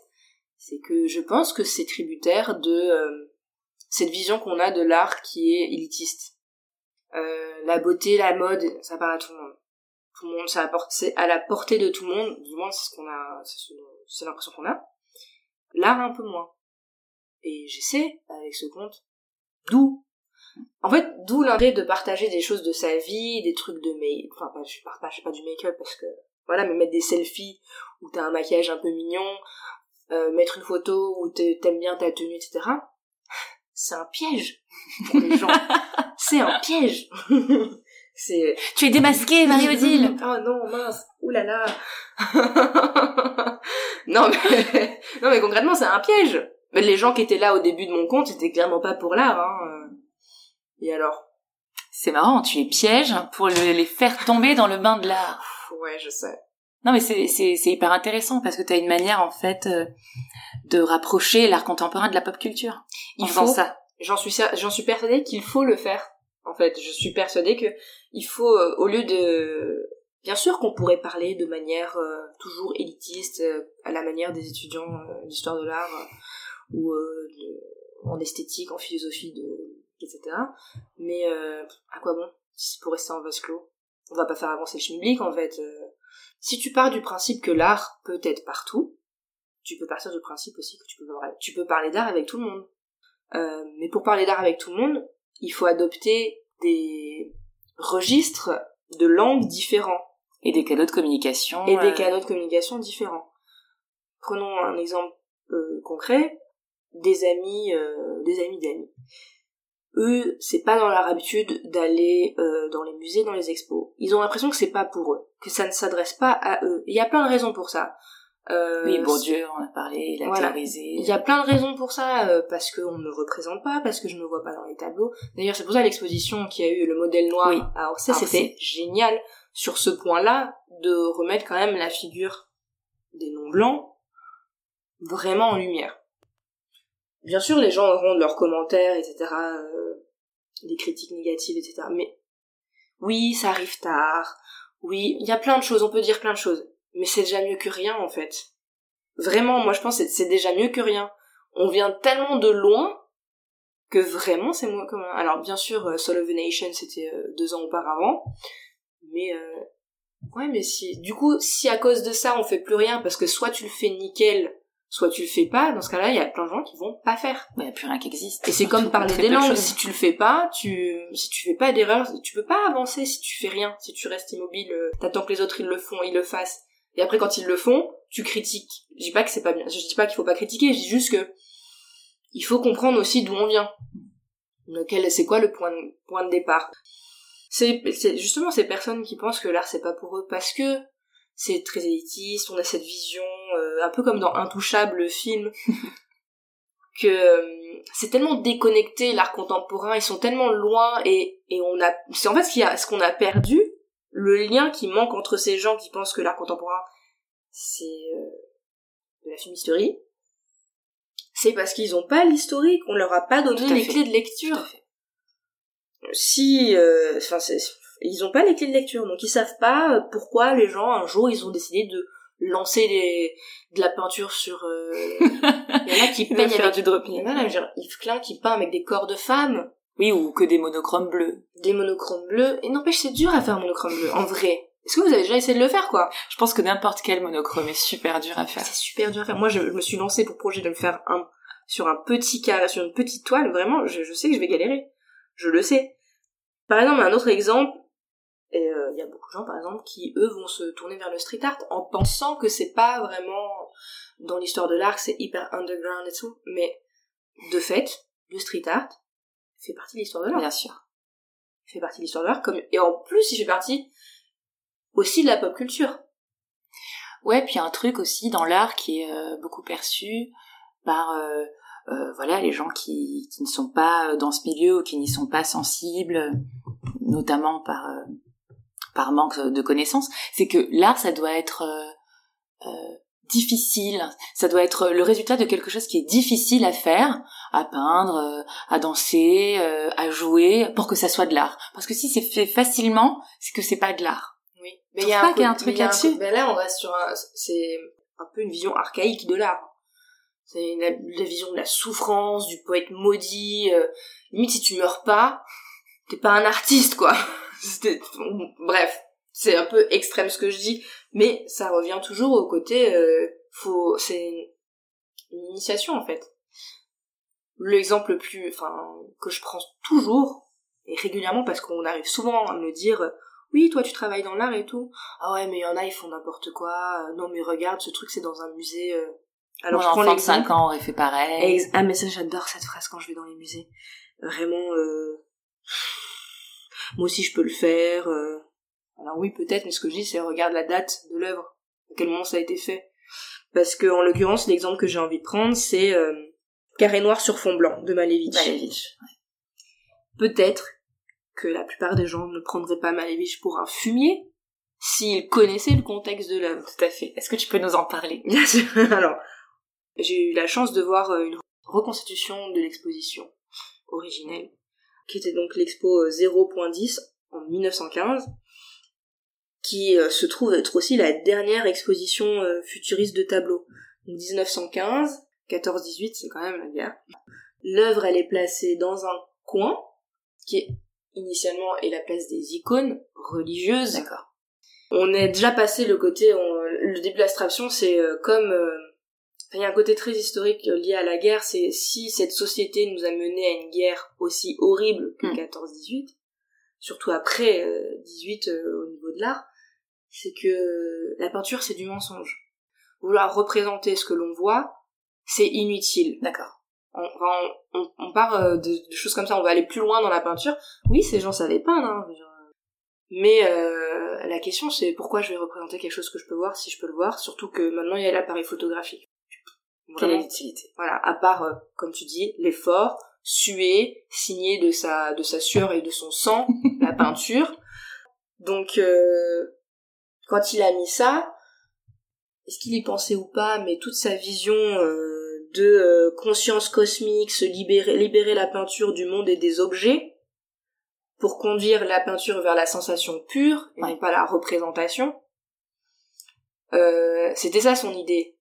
B: C'est que je pense que c'est tributaire de euh, cette vision qu'on a de l'art qui est élitiste. la beauté, la mode, ça parle à tout le monde. Tout le monde, ça c'est à la portée de tout le monde. Du moins, c'est ce qu'on a, c'est l'impression qu'on a. L'art un peu moins. Et j'essaie, avec ce compte, d'où en fait, d'où l'intérêt de partager des choses de sa vie, des trucs de make enfin je partage pas du make-up parce que voilà, mais mettre des selfies où t'as un maquillage un peu mignon, euh, mettre une photo où t'aimes bien ta tenue, etc. C'est un piège pour les gens. C'est un piège.
A: C'est. Tu es démasquée, Marie-Odile.
B: oh non, mince. Ouh là là. non mais, non mais concrètement, c'est un piège. Mais les gens qui étaient là au début de mon compte, c'était clairement pas pour l'art. Hein. Et alors?
A: C'est marrant, tu les pièges pour les faire tomber dans le bain de l'art.
B: Ouais, je sais.
A: Non, mais c'est, c'est, c'est hyper intéressant parce que tu as une manière, en fait, euh, de rapprocher l'art contemporain de la pop culture.
B: Il faut ça. J'en suis, j'en suis persuadée qu'il faut le faire. En fait, je suis persuadée que il faut, euh, au lieu de, bien sûr qu'on pourrait parler de manière euh, toujours élitiste, à la manière des étudiants d'histoire de l'art ou en esthétique, en philosophie de etc. Mais euh, à quoi bon si pour rester en vase clos? On va pas faire avancer le schmilblick en fait. Euh. Si tu pars du principe que l'art peut être partout, tu peux partir du principe aussi que tu peux, tu peux parler d'art avec tout le monde. Euh, mais pour parler d'art avec tout le monde, il faut adopter des registres de langues différents.
A: Et des canaux de communication.
B: Et des canaux de communication différents. Prenons un exemple concret, des amis, des amis d'amis eux, c'est pas dans leur habitude d'aller euh, dans les musées, dans les expos. Ils ont l'impression que c'est pas pour eux, que ça ne s'adresse pas à eux. Il y a plein de raisons pour ça.
A: Euh, oui, Bourdieu, on a parlé, il a voilà. Il
B: y a plein de raisons pour ça, euh, parce qu'on ne me représente pas, parce que je ne me vois pas dans les tableaux. D'ailleurs, c'est pour ça l'exposition qui a eu le modèle noir oui. à Orsay, c'était génial sur ce point-là de remettre quand même la figure des non-blancs vraiment en lumière. Bien sûr, les gens auront leurs commentaires, etc., euh, des critiques négatives, etc. Mais oui, ça arrive tard. Oui, il y a plein de choses, on peut dire plein de choses. Mais c'est déjà mieux que rien, en fait. Vraiment, moi je pense que c'est déjà mieux que rien. On vient tellement de loin que vraiment c'est moins commun. Alors bien sûr, euh, Soul of a Nation c'était euh, deux ans auparavant, mais euh, ouais, mais si du coup si à cause de ça on fait plus rien parce que soit tu le fais nickel soit tu le fais pas, dans ce cas-là, il y a plein de gens qui vont pas faire.
A: Il n'y a plus rien qui existe.
B: Et c'est comme parler des langues, si tu le fais pas, tu, si tu fais pas d'erreur, tu peux pas avancer si tu fais rien, si tu restes immobile, euh, t'attends que les autres ils le font, ils le fassent. Et après quand ils le font, tu critiques. Je dis pas que c'est pas bien, je dis pas qu'il faut pas critiquer, je dis juste que il faut comprendre aussi d'où on vient. lequel c'est quoi le point de, point de départ? C'est justement ces personnes qui pensent que l'art c'est pas pour eux parce que c'est très élitiste, on a cette vision un peu comme dans Intouchable le film que euh, c'est tellement déconnecté l'art contemporain, ils sont tellement loin et et on a c'est en fait ce qu'il a ce qu'on a perdu le lien qui manque entre ces gens qui pensent que l'art contemporain c'est euh, de la fumisterie c'est parce qu'ils ont pas l'historique, on leur a pas donné les clés de lecture. Si, euh, enfin, ils ont pas les clés de lecture, donc ils savent pas euh, pourquoi les gens un jour ils ont décidé de lancer des, de la peinture sur. Euh... Il y en a qui peignent avec
A: du dropping.
B: Il y en a, genre Yves Klein qui peint avec des corps de femmes.
A: Oui, ou que des monochromes bleus.
B: Des monochromes bleus. Et n'empêche, c'est dur à faire un monochrome bleu, en vrai. Est-ce que vous avez déjà essayé de le faire, quoi?
A: Je pense que n'importe quel monochrome est super dur à faire.
B: C'est super dur à faire. Moi, je, me suis lancée pour projet de le faire un sur un petit carré, sur une petite toile. Vraiment, je, sais que je vais galérer. Je le sais. Par exemple, un autre exemple, et euh, il y a beaucoup de gens, par exemple, qui eux vont se tourner vers le street art en pensant que c'est pas vraiment dans l'histoire de l'art, c'est hyper underground et tout. Mais de fait, le street art fait partie de l'histoire de l'art.
A: Bien sûr.
B: Il fait partie de l'histoire de l'art, comme et en plus, il fait partie aussi de la pop culture.
A: Ouais, puis un truc aussi dans l'art qui est euh, beaucoup perçu par euh, euh, voilà les gens qui, qui ne sont pas dans ce milieu ou qui n'y sont pas sensibles, notamment par par manque de connaissances, c'est que l'art ça doit être difficile, ça doit être le résultat de quelque chose qui est difficile à faire, à peindre, à danser, à jouer, pour que ça soit de l'art. Parce que si c'est fait facilement, c'est que c'est pas de l'art.
B: Mais il y a pas qu'il y a un truc là-dessus. Mais là, on reste sur un, c'est un peu une vision archaïque de l'art. C'est la, vision de la souffrance, du poète maudit. Euh, limite, si tu meurs pas, t'es pas un artiste, quoi. Bref, c'est un peu extrême ce que je dis, mais ça revient toujours au côté, euh, faut, c'est une initiation en fait. L'exemple le plus, enfin, que je prends toujours et régulièrement parce qu'on arrive souvent à me dire oui, toi tu travailles dans l'art et tout. Ah ouais, mais il y en a, ils font n'importe quoi. Non, mais regarde, ce truc c'est dans un musée. Euh.
A: Alors je prends l'exemple. 5 ans aurait fait pareil.
B: Ah mais ça j'adore cette phrase quand je vais dans les musées. Vraiment, euh... moi aussi je peux le faire. Euh. Alors oui, peut-être, mais ce que je dis c'est regarde la date de l'œuvre, à quel moment ça a été fait. Parce que en l'occurrence, l'exemple que j'ai envie de prendre, c'est Carré noir sur fond blanc de Malevich.
A: Malevich.
B: Peut-être que la plupart des gens ne prendraient pas Malevich pour un fumier s'ils connaissaient le contexte de l'œuvre.
A: Tout à fait. Est-ce que tu peux nous en parler?
B: Bien sûr. Alors, j'ai eu la chance de voir euh, une reconstitution de l'exposition originelle, qui était donc l'expo 0.10 euh, en 1915, qui euh, se trouve être aussi la dernière exposition futuriste de tableau. 1915, 14-18, c'est quand même la guerre. L'œuvre, elle est placée dans un coin, qui est initialement est la place des icônes religieuses.
A: D'accord.
B: On est déjà passé le côté, le début de l'abstraction, c'est euh, comme euh, il y a un côté très historique lié à la guerre, c'est si cette société nous a mené à une guerre aussi horrible que 14-18, hmm. surtout après 18 euh, au niveau de l'art, c'est que la peinture c'est du mensonge. Vouloir représenter ce que l'on voit, c'est inutile.
A: D'accord
B: on, on, part euh, de, choses comme ça, on va aller plus loin dans la peinture. Oui, ces gens savaient pas, hein, mais euh, la question c'est pourquoi je vais représenter quelque chose que je peux voir si je peux le voir, surtout que maintenant il y a l'appareil photographique.
A: Quelle est l'utilité?
B: Voilà, à part, euh, comme tu dis, l'effort, suer, signer de sa de sa sueur et de son sang, la peinture. Donc, quand il a mis ça, est-ce qu'il y pensait ou pas, mais toute sa vision de euh, conscience cosmique, se libérer, libérer la peinture du monde et des objets pour conduire la peinture vers la sensation pure et non pas la représentation. Euh, c'était ça son idée.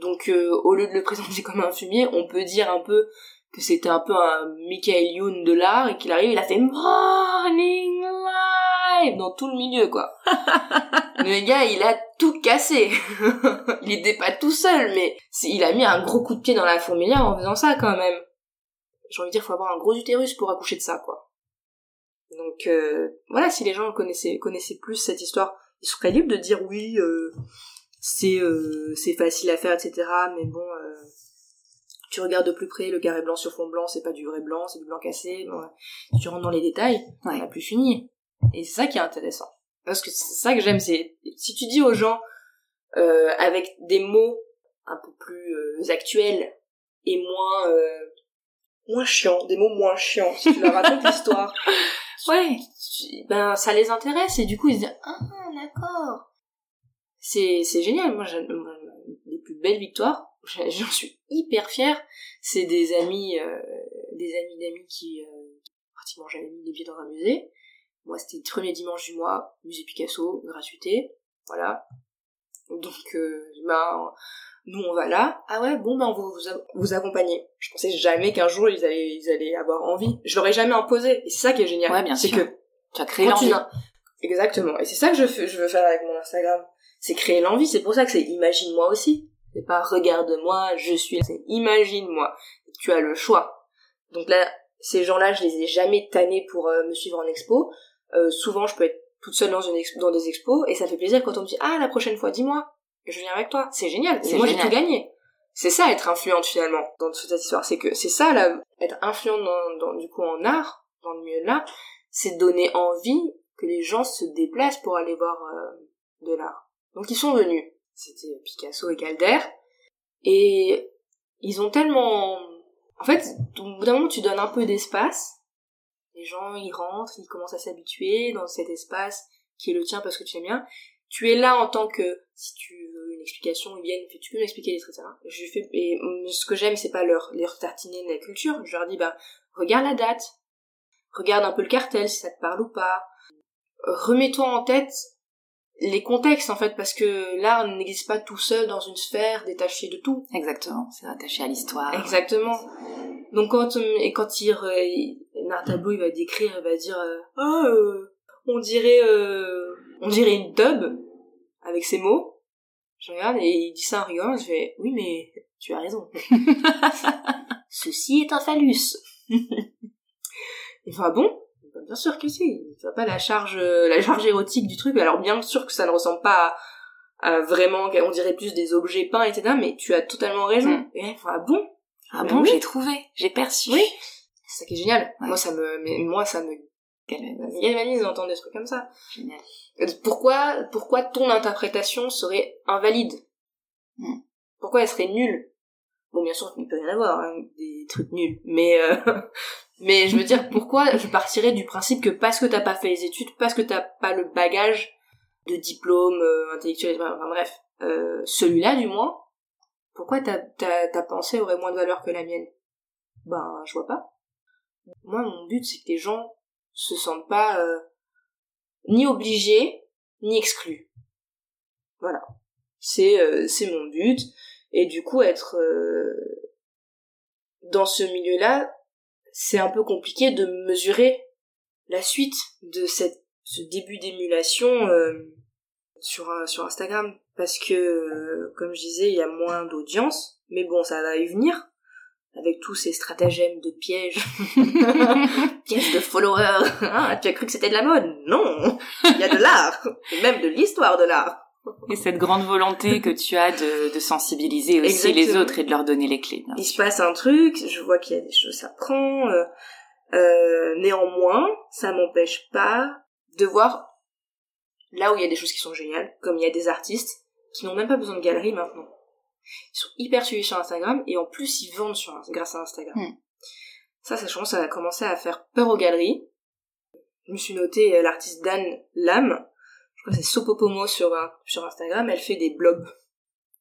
B: Donc euh, au lieu de le présenter comme un fumier, on peut dire un peu que c'était un peu un Michael Youn de l'art et qu'il arrive, il a fait Morning Live dans tout le milieu quoi. le gars, il a tout cassé. il était pas tout seul, mais il a mis un gros coup de pied dans la fourmilière en faisant ça quand même. J'ai envie de dire, faut avoir un gros utérus pour accoucher de ça quoi. Donc euh, voilà, si les gens connaissaient connaissaient plus cette histoire, ils seraient libres de dire oui, euh, c'est euh, c'est facile à faire, etc. Mais bon, tu regardes de plus près le carré blanc sur fond blanc, c'est pas du vrai blanc, c'est du blanc cassé. Bon, tu rentres dans les détails, on n'a plus fini. Et c'est ça qui est intéressant. Parce que c'est ça que j'aime, c'est si tu dis aux gens euh, avec des mots un peu plus euh, actuels et moins euh, moins chiants, des mots moins chiants, si tu leur racontes l'histoire,
A: ouais,
B: ben ça les intéresse et du coup ils se disent ah d'accord, c'est c'est génial. Moi, j'ai les plus belles victoires, j'en suis hyper fière. C'est des amis, euh, des amis d'amis qui, euh, pratiquement j'avais mis les pieds dans un musée. Moi, c'était le premier dimanche du mois, musée Picasso, gratuité, voilà. Donc, euh, ben, nous on va là. Ah ouais, bon ben on va vous, vous accompagner. Je pensais jamais qu'un jour ils allaient, ils allaient avoir envie. Je l'aurais jamais imposé. Et c'est ça qui est génial.
A: Ouais, bien
B: c'est que
A: tu as créé l'envie.
B: Exactement. Et c'est ça que je, fais, je veux faire avec mon Instagram. C'est créer l'envie. C'est pour ça que c'est imagine-moi aussi. C'est pas regarde-moi, je suis. C'est imagine-moi. Tu as le choix. Donc là, ces gens-là, je les ai jamais tannés pour euh, me suivre en expo. Euh, souvent, je peux être toute seule dans, une expo, dans des expos et ça fait plaisir quand on me dit ah la prochaine fois, dis-moi, je viens avec toi. C'est génial. Et moi, j'ai tout gagné. C'est ça être influente finalement dans toute cette histoire. C'est que c'est ça là, être influente dans, dans, du coup en art, dans le milieu de l'art, c'est donner envie que les gens se déplacent pour aller voir euh, de l'art. Donc ils sont venus. C'était Picasso et Calder. Et ils ont tellement... En fait, au bout d'un moment, tu donnes un peu d'espace. Les gens, ils rentrent, ils commencent à s'habituer dans cet espace qui est le tien parce que tu aimes bien. Tu es là en tant que, si tu veux une explication, ils viennent, tu peux m'expliquer les traits, Je fais, et ce que j'aime, c'est pas leur, leur tartiner de la culture. Je leur dis, bah, regarde la date. Regarde un peu le cartel, si ça te parle ou pas. Remets-toi en tête les contextes en fait parce que l'art n'existe pas tout seul dans une sphère détachée de tout.
A: Exactement, c'est attaché à l'histoire.
B: Exactement. Donc quand et quand il un tableau il va décrire, il va dire ah euh, on dirait euh, on dirait une dub avec ces mots. Je regarde et il dit ça en rigolant, je fais oui mais tu as raison. Ceci est un phallus. il fait ah bon? Bien sûr que si. Tu vois pas la charge, euh, la charge érotique du truc. Alors bien sûr que ça ne ressemble pas à, vraiment, on dirait plus des objets peints, etc. Mais tu as totalement raison. Mm. Et ah bon?
A: Ah bon, j'ai trouvé, j'ai perçu.
B: Oui. C'est ça qui est génial. Moi ça me, mais moi ça me galvanise d'entendre des trucs comme ça.
A: Génial.
B: Euh, pourquoi, pourquoi ton interprétation serait invalide? Mm. Pourquoi elle serait nulle? Bon, bien sûr, il peut rien avoir, hein, des trucs nuls. Mais, euh, mais je veux dire, pourquoi je partirais du principe que parce que t'as pas fait les études, parce que t'as pas le bagage de diplôme euh, intellectuel, enfin bref, euh, celui-là du moins, pourquoi ta, ta, ta pensée aurait moins de valeur que la mienne? Ben, je vois pas. Moi, mon but, c'est que les gens se sentent pas euh, ni obligés, ni exclus. Voilà. C'est euh, c'est mon but. Et du coup, être dans ce milieu-là, c'est un peu compliqué de mesurer la suite de cette, ce début d'émulation euh, sur, sur Instagram. Parce que, euh, comme je disais, il y a moins d'audience. Mais bon, ça va y venir. Avec tous ces stratagèmes de pièges. pièges de followers. Ah, tu as cru que c'était de la mode? Non Il y a de l'art. Et même de l'histoire de l'art.
A: Et cette grande volonté que tu as de, de sensibiliser aussi les autres et de leur donner les clés.
B: Il se passe un truc, je vois qu'il y a des choses à prendre. Euh, euh, néanmoins, ça m'empêche pas de voir là où il y a des choses qui sont géniales, comme il y a des artistes qui n'ont même pas besoin de galerie maintenant. Ils sont hyper suivis sur Instagram et en plus ils vendent sur, grâce à Instagram. Hmm. Ça, ça, je ça a commencé à faire peur aux galeries. Je me suis noté euh, l'artiste Dan Lam, c'est Sopopomo sur, sur Instagram, elle fait des blobs.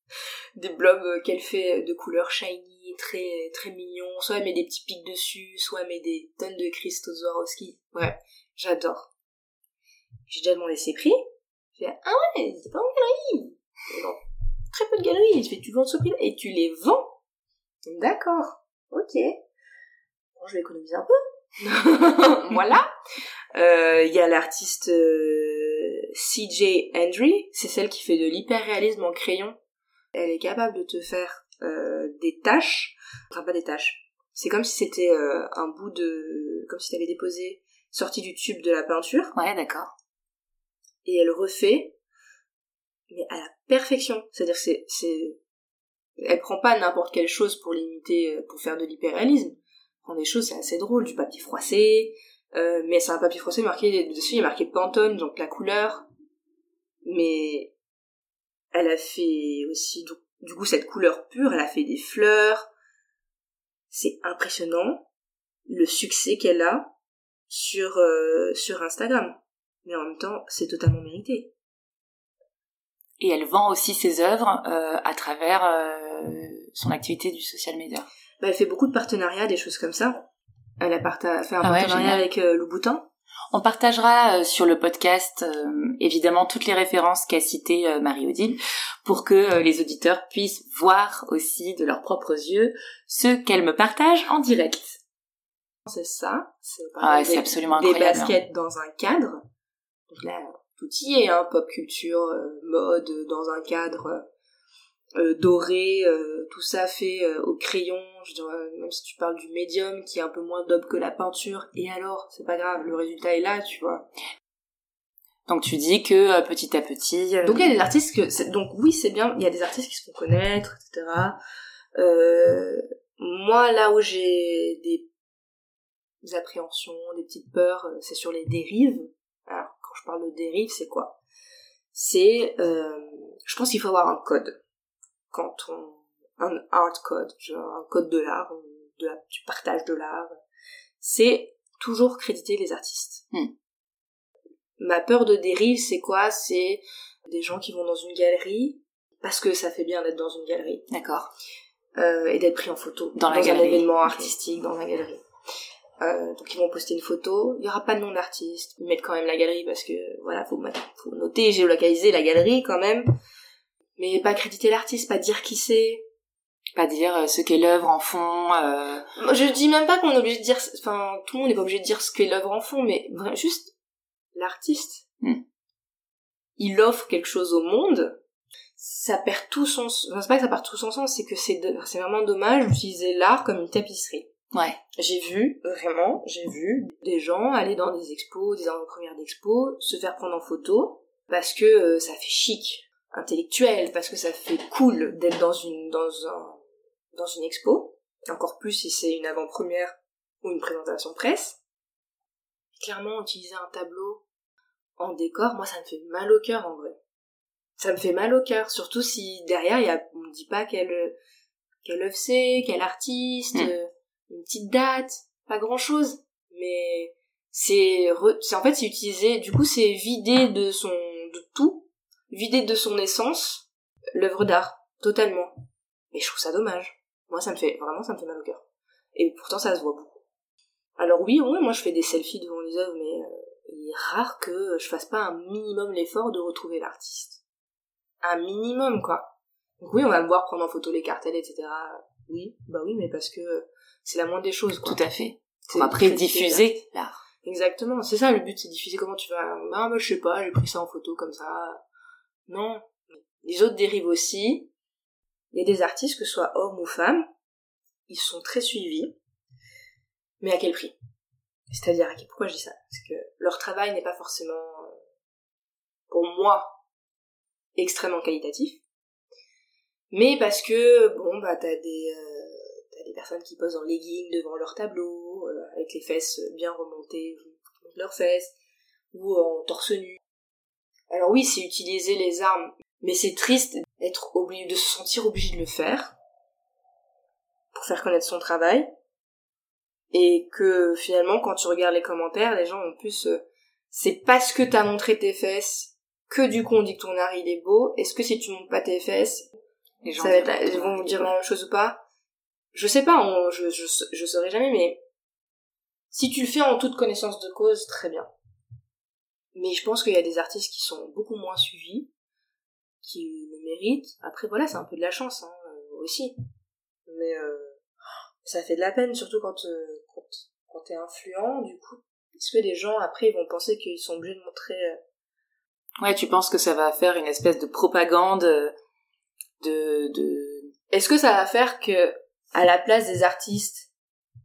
B: Des blobs euh, qu'elle fait de couleurs shiny, très, très mignons. Soit elle met des petits pics dessus, soit elle met des tonnes de cristaux Swarovski. Ouais, j'adore. J'ai déjà demandé ses prix. J'ai dit, ah ouais, c'est pas en galerie. très peu de galeries. Je fais, tu vends ce prix-là et tu les vends. D'accord. Ok. Bon, je vais économiser un peu. voilà. Il euh, y a l'artiste euh, CJ Hendry, c'est celle qui fait de l'hyperréalisme en crayon. Elle est capable de te faire euh, des taches, enfin pas des taches. C'est comme si c'était un bout de, comme si t'avais déposé sorti du tube de la peinture.
A: Ouais, d'accord.
B: Et elle refait, mais à la perfection. C'est-à-dire c'est c'est Elle prend pas n'importe quelle chose pour limiter, pour faire de l'hyperréalisme. Elle prend des choses, c'est assez drôle, du papier froissé, euh, mais c'est un papier froissé marqué dessus, il est marqué Pantone, donc la couleur. Mais elle a fait aussi du, du coup cette couleur pure, elle a fait des fleurs. C'est impressionnant le succès qu'elle a sur euh, sur Instagram. Mais en même temps, c'est totalement mérité.
A: Et elle vend aussi ses œuvres euh, à travers euh, son activité du social media.
B: Bah, elle fait beaucoup de partenariats, des choses comme ça. Elle a fait un ah partenariat avec Louboutin.
A: On partagera euh, sur le podcast euh, évidemment toutes les références qu'a citées Marie-Odile pour que les auditeurs puissent voir aussi de leurs propres yeux ce qu'elle me partage en direct.
B: C'est ça. C'est
A: ah, c'est absolument
B: incroyable. Des baskets dans un cadre. Donc là, tout y est, hein, pop culture, mode, dans un cadre euh, doré, euh, tout ça fait euh, au crayon, je dirais, même si tu parles du médium qui est un peu moins dope que la peinture, et alors, c'est pas grave, le résultat est là, tu vois.
A: Donc tu dis que petit à petit...
B: Donc il y a des artistes que... Donc oui, c'est bien, il y a des artistes qui se font connaître, etc. moi, là où j'ai des appréhensions, des petites peurs, c'est sur les dérives. Alors, quand je parle de dérives, c'est quoi? C'est... je pense qu'il faut avoir un code quand on un art code, un code de l'art, de du partage de l'art, c'est toujours créditer les artistes. Hmm. Ma peur de dérive, c'est quoi? C'est des gens qui vont dans une galerie parce que ça fait bien d'être dans une galerie.
A: D'accord.
B: Euh, et d'être pris en photo dans, la un événement artistique dans la galerie. Euh, donc ils vont poster une photo, il y aura pas de nom d'artiste, ils mettent quand même la galerie parce que voilà, faut, faut noter, géolocaliser la galerie quand même mais pas créditer l'artiste, pas dire qui c'est.
A: Pas dire euh, ce qu'est l'œuvre en fond. Euh...
B: Je dis même pas qu'on est obligé de dire, enfin tout le monde n'est pas obligé de dire ce qu'est l'œuvre en fond, mais juste l'artiste. Hmm. Il offre quelque chose au monde. Ça perd tout son, enfin c'est pas que ça perd tout son sens, c'est que c'est c'est vraiment dommage d'utiliser l'art comme une tapisserie.
A: Ouais.
B: J'ai vu, vraiment, j'ai vu des gens aller dans des expos, des avant-premières d'expos, se faire prendre en photo, parce que euh, ça fait chic intellectuel parce que ça fait cool d'être dans une dans un dans une expo. Encore plus si c'est une avant-première ou une présentation presse. Clairement utiliser un tableau en décor moi ça me fait mal au cœur en vrai. Ça me fait mal au cœur surtout si derrière il y a on me dit pas quelle quelle œuvre c'est quel artiste hmm. euh, une petite date pas grand chose mais c'est c'est en fait c'est utilisé du coup c'est vidé de son de tout vider de son essence l'œuvre d'art, totalement. Et je trouve ça dommage. Moi, ça me fait, vraiment, ça me fait mal au cœur. Et pourtant, ça se voit beaucoup. Alors oui, oui, moi je fais des selfies devant les œuvres, mais euh, il est rare que je fasse pas un minimum l'effort de retrouver l'artiste. Un minimum, quoi. Donc oui, on va me voir prendre en photo les cartels, etc. Oui, bah oui, mais parce que c'est la moindre des choses, quoi.
A: Tout à fait. Pour après diffuser l'art.
B: Exactement, c'est ça le but, c'est diffuser comment tu vas. Bah, moi je sais pas, j'ai pris ça en photo comme ça. Non. Les autres dérives aussi. Il y a des artistes, que ce soit hommes ou femmes, ils sont très suivis. Mais à quel prix? C'est-à-dire, pourquoi je dis ça? Parce que leur travail n'est pas forcément, pour moi, extrêmement qualitatif. Mais parce que, bon, bah, t'as des, euh, t'as des personnes qui posent en legging devant leur tableau, euh, avec les fesses bien remontées, leurs fesses, ou en torse nu. Alors oui, c'est utiliser les armes, mais c'est triste d'être obligé, de se sentir obligé de le faire pour faire connaître son travail. Et que finalement, quand tu regardes les commentaires, les gens en plus, euh, c'est parce que t'as montré tes fesses que du coup on dit que ton art il est beau. Est-ce que si tu montres pas tes fesses, les gens vont vous dire la même chose ou pas? Je sais pas, je, je, je saurais jamais, mais si tu le fais en toute connaissance de cause, très bien. Mais je pense qu'il y a des artistes qui sont beaucoup moins suivis, qui le méritent. Après, voilà, c'est un peu de la chance hein, euh, aussi. Mais euh, ça fait de la peine, surtout quand, euh, quand, quand t'es influent, du coup. Est-ce que les gens, après, ils vont penser qu'ils sont obligés de montrer...
A: Ouais, tu penses que ça va faire une espèce de propagande de... de...
B: Est-ce que ça va faire que, à la place des artistes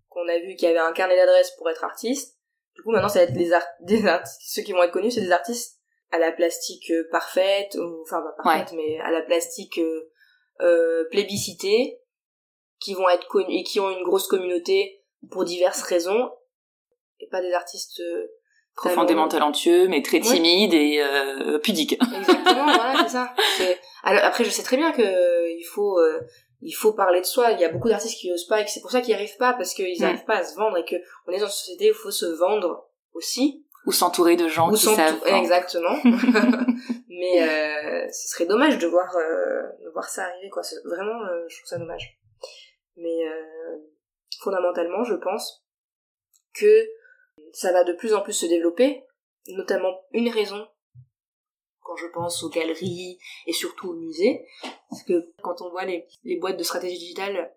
B: qu'on a vu qui avaient un carnet d'adresses pour être artistes, du coup, maintenant, ça va être les art des artistes, ceux qui vont être connus, c'est des artistes à la plastique euh, parfaite, ou, enfin pas parfaite, mais à la plastique euh, euh, plébiscités, qui vont être connus et qui ont une grosse communauté pour diverses raisons, et pas des artistes euh,
A: profondément talentueux, mais très timides et euh, pudiques.
B: Exactement, voilà, c'est ça. Alors, après, je sais très bien que il faut euh, il faut parler de soi. Il y a beaucoup d'artistes qui osent pas et c'est pour ça qu'ils arrivent pas parce qu'ils n'arrivent pas à se vendre et que on est dans une société où il faut se vendre aussi.
A: Ou s'entourer de gens qui savent.
B: Exactement. Mais euh, ce serait dommage de voir euh, de voir ça arriver quoi. Vraiment, euh, je trouve ça dommage. Mais euh, fondamentalement, je pense que ça va de plus en plus se développer. Notamment une raison quand je pense aux galeries et surtout aux musées, parce que quand on voit les, les boîtes de stratégie digitale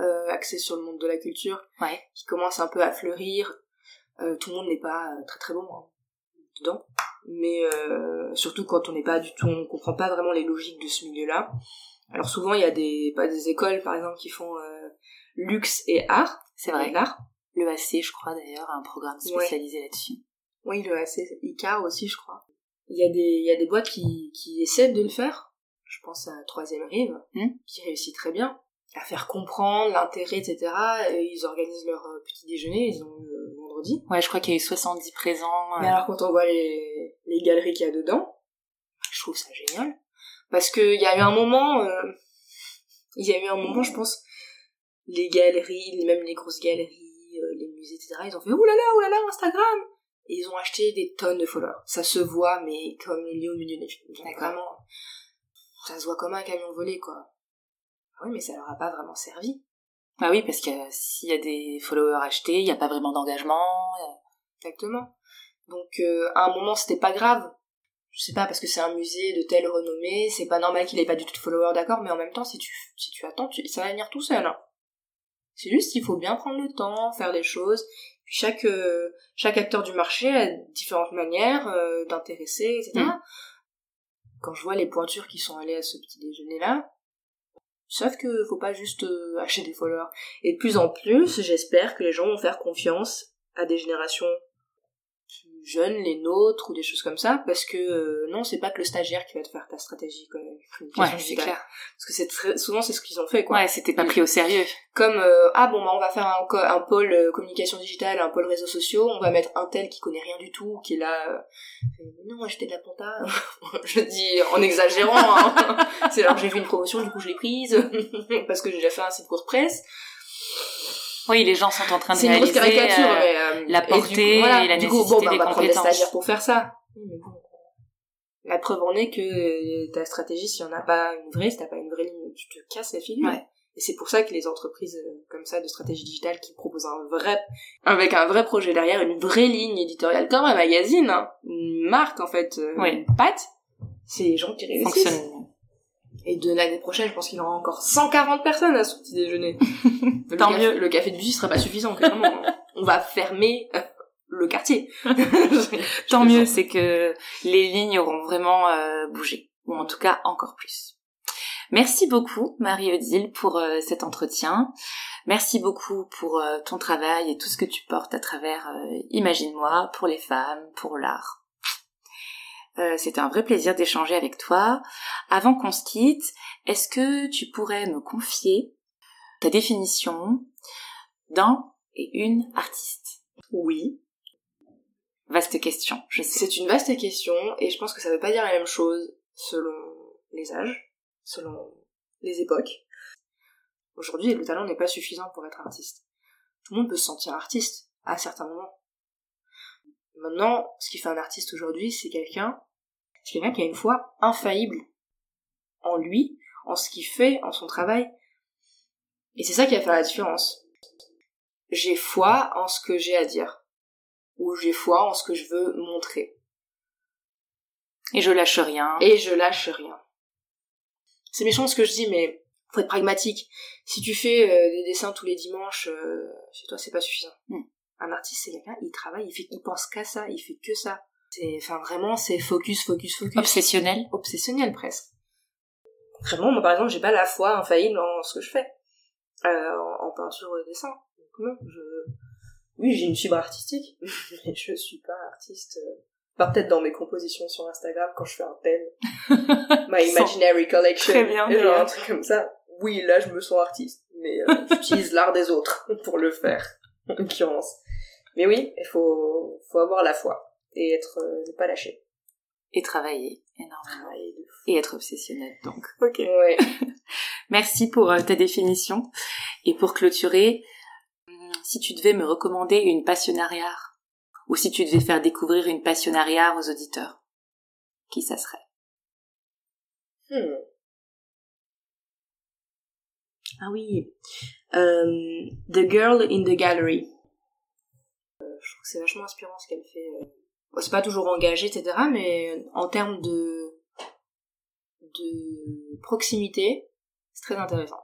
B: euh, axées sur le monde de la culture,
A: ouais.
B: qui commencent un peu à fleurir, euh, tout le monde n'est pas très très bon hein, dedans, mais euh, surtout quand on n'est pas du tout, on comprend pas vraiment les logiques de ce milieu-là. Alors souvent il y a des pas des écoles par exemple qui font euh, luxe et art,
A: c'est vrai,
B: l'art.
A: Le AC, je crois d'ailleurs, a un programme spécialisé là-dessus.
B: Oui, le AC, ICAR aussi, je crois. Il y a des, il y a des boîtes qui, qui essaient de le faire. Je pense à Troisième Rive,
A: hmm.
B: qui réussit très bien à faire comprendre l'intérêt, etc. Et ils organisent leur euh, petit déjeuner, ils ont eu le vendredi.
A: Ouais, je crois qu'il y a eu 70 présents.
B: Mais alors quand on voit les, les galeries qu'il y a dedans, je trouve ça génial. Parce qu'il y a eu un moment, euh, il y a eu un moment, je pense, les galeries, même les grosses galeries, euh, les musées, etc., ils ont fait oulala, oulala, Instagram et ils ont acheté des tonnes de followers. Ça se voit, mais comme le lit au milieu des Vraiment, ça se voit comme un camion volé, quoi. Ah oui, mais ça leur a pas vraiment servi.
A: Ah oui, parce que s'il y a des followers achetés, il n'y a pas vraiment d'engagement.
B: Exactement. Donc, euh, à un moment, c'était pas grave. Je sais pas, parce que c'est un musée de telle renommée, c'est pas normal qu'il ait pas du tout de followers, d'accord, mais en même temps, si tu, si tu attends, ça va venir tout seul, hein. C'est juste qu'il faut bien prendre le temps, faire les choses. Chaque euh, chaque acteur du marché a différentes manières euh, d'intéresser, etc. Quand je vois les pointures qui sont allées à ce petit déjeuner là, sauf que faut pas juste euh, acheter des followers. Et de plus en plus, j'espère que les gens vont faire confiance à des générations jeunes, les nôtres ou des choses comme ça, parce que euh, non, c'est pas que le stagiaire qui va te faire ta stratégie quoi,
A: ouais, c'est clair.
B: Parce que c'est très, souvent c'est ce qu'ils ont fait quoi.
A: Ouais, c'était pas pris au sérieux.
B: Comme euh, ah bon bah on va faire un, un pôle euh, communication digitale, un pôle réseaux sociaux, on va mettre un tel qui connaît rien du tout, qui est là. non, moi j'étais de la ponta. je dis en exagérant. Hein. c'est alors j'ai fait une promotion, du coup je l'ai prise parce que j'ai déjà fait un site WordPress.
A: Oui, les gens sont en train de réaliser caricature, euh, mais, euh, la portée et, coup, et la du nécessité coup, bon, bah, des on va compétences. Prendre des
B: pour faire ça. La preuve en est que ta stratégie, si on n'a pas une vraie, si t'as pas une vraie ligne, tu te casses la figure.
A: Ouais.
B: Et c'est pour ça que les entreprises euh, comme ça de stratégie digitale qui proposent un vrai, avec un vrai projet derrière, une vraie ligne éditoriale, comme un magazine, hein, une marque en fait, euh,
A: oui.
B: une patte, c'est les gens qui réussissent. Fonctionne et de l'année prochaine, je pense qu'il y aura encore 140 personnes à ce petit déjeuner.
A: Tant mieux.
B: Le café de Bussy sera pas suffisant, clairement. On va fermer euh, le quartier.
A: Tant mieux, c'est que les lignes auront vraiment euh, bougé. Ou en tout cas, encore plus. Merci beaucoup, Marie-Odile, pour euh, cet entretien. Merci beaucoup pour ton travail et tout ce que tu portes à travers Imagine-moi, pour les femmes, pour l'art. Euh, C'était un vrai plaisir d'échanger avec toi. Avant qu'on se quitte, est-ce que tu pourrais me confier ta définition d'un et une artiste?
B: Oui.
A: Vaste question, je sais.
B: C'est une vaste question et je pense que ça veut pas dire la même chose selon les âges, selon les époques. Aujourd'hui, le talent n'est pas suffisant pour être artiste. Tout le monde peut se sentir artiste à certains moments. Maintenant, ce qui fait un artiste aujourd'hui, c'est quelqu'un, c'est quelqu'un qui a une foi infaillible en lui, en ce qu'il fait, en son travail. Et c'est ça qui va faire la différence. J'ai foi en ce que j'ai à dire. Ou j'ai foi en ce que je veux montrer.
A: Et je lâche rien.
B: Et je lâche rien. C'est méchant ce que je dis, mais faut être pragmatique. Si tu fais euh, des dessins tous les dimanches, euh, chez toi, c'est pas suffisant.
A: Hmm.
B: Un artiste, c'est quelqu'un, il travaille, il fait, il pense qu'à ça, il fait que ça. C'est, enfin, vraiment, c'est focus, focus, focus.
A: Obsessionnel.
B: Obsessionnel, presque. Vraiment, moi, par exemple, j'ai pas la foi infaillible en ce que je fais. Euh, en, peinture ou dessin. Donc, non, je, oui, j'ai une fibre artistique, mais je suis pas artiste. Euh, Pas peut-être dans mes compositions sur Instagram quand je fais un thème. My Imaginary Collection.
A: Très bien,
B: Et genre un truc comme ça. Oui, là je me sens artiste, mais euh, j'utilise l'art des autres pour le faire, en l'occurrence. Mais oui, il faut, faut avoir la foi et être, euh, ne pas lâcher.
A: Et travailler énormément.
B: Travailler de fou.
A: Et être obsessionnel, donc. Ok.
B: Ouais.
A: Merci pour euh, ta définition. Et pour clôturer, hum, si tu devais me recommander une passionnariat, ou si tu devais faire découvrir une passionnariat aux auditeurs, qui ça serait?
B: Hmm. Ah oui. Euh, the Girl in the Gallery. Euh, je trouve que c'est vachement inspirant ce qu'elle fait. euh. Bon, c'est pas toujours engagé, etc. Mais en termes de de proximité, c'est très intéressant.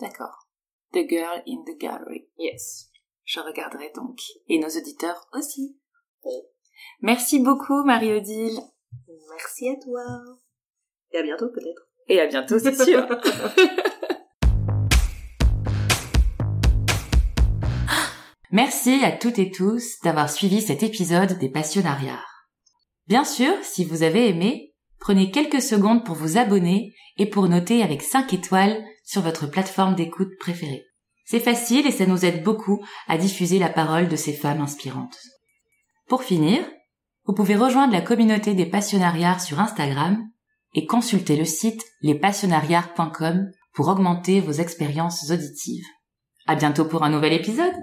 A: D'accord. The Girl in the Gallery.
B: Yes.
A: Je regarderai donc. Et nos auditeurs aussi.
B: Oui.
A: Merci beaucoup, Marie-Odile.
B: Merci à toi. Et à bientôt peut-être.
A: Et à bientôt, c'est sûr. Merci à toutes et tous d'avoir suivi cet épisode des Passionnariats. Bien sûr, si vous avez aimé, prenez quelques secondes pour vous abonner et pour noter avec 5 étoiles sur votre plateforme d'écoute préférée. C'est facile et ça nous aide beaucoup à diffuser la parole de ces femmes inspirantes. Pour finir, vous pouvez rejoindre la communauté des passionnariats sur Instagram et consulter le site lespassionnariats.com pour augmenter vos expériences auditives. À bientôt pour un nouvel épisode!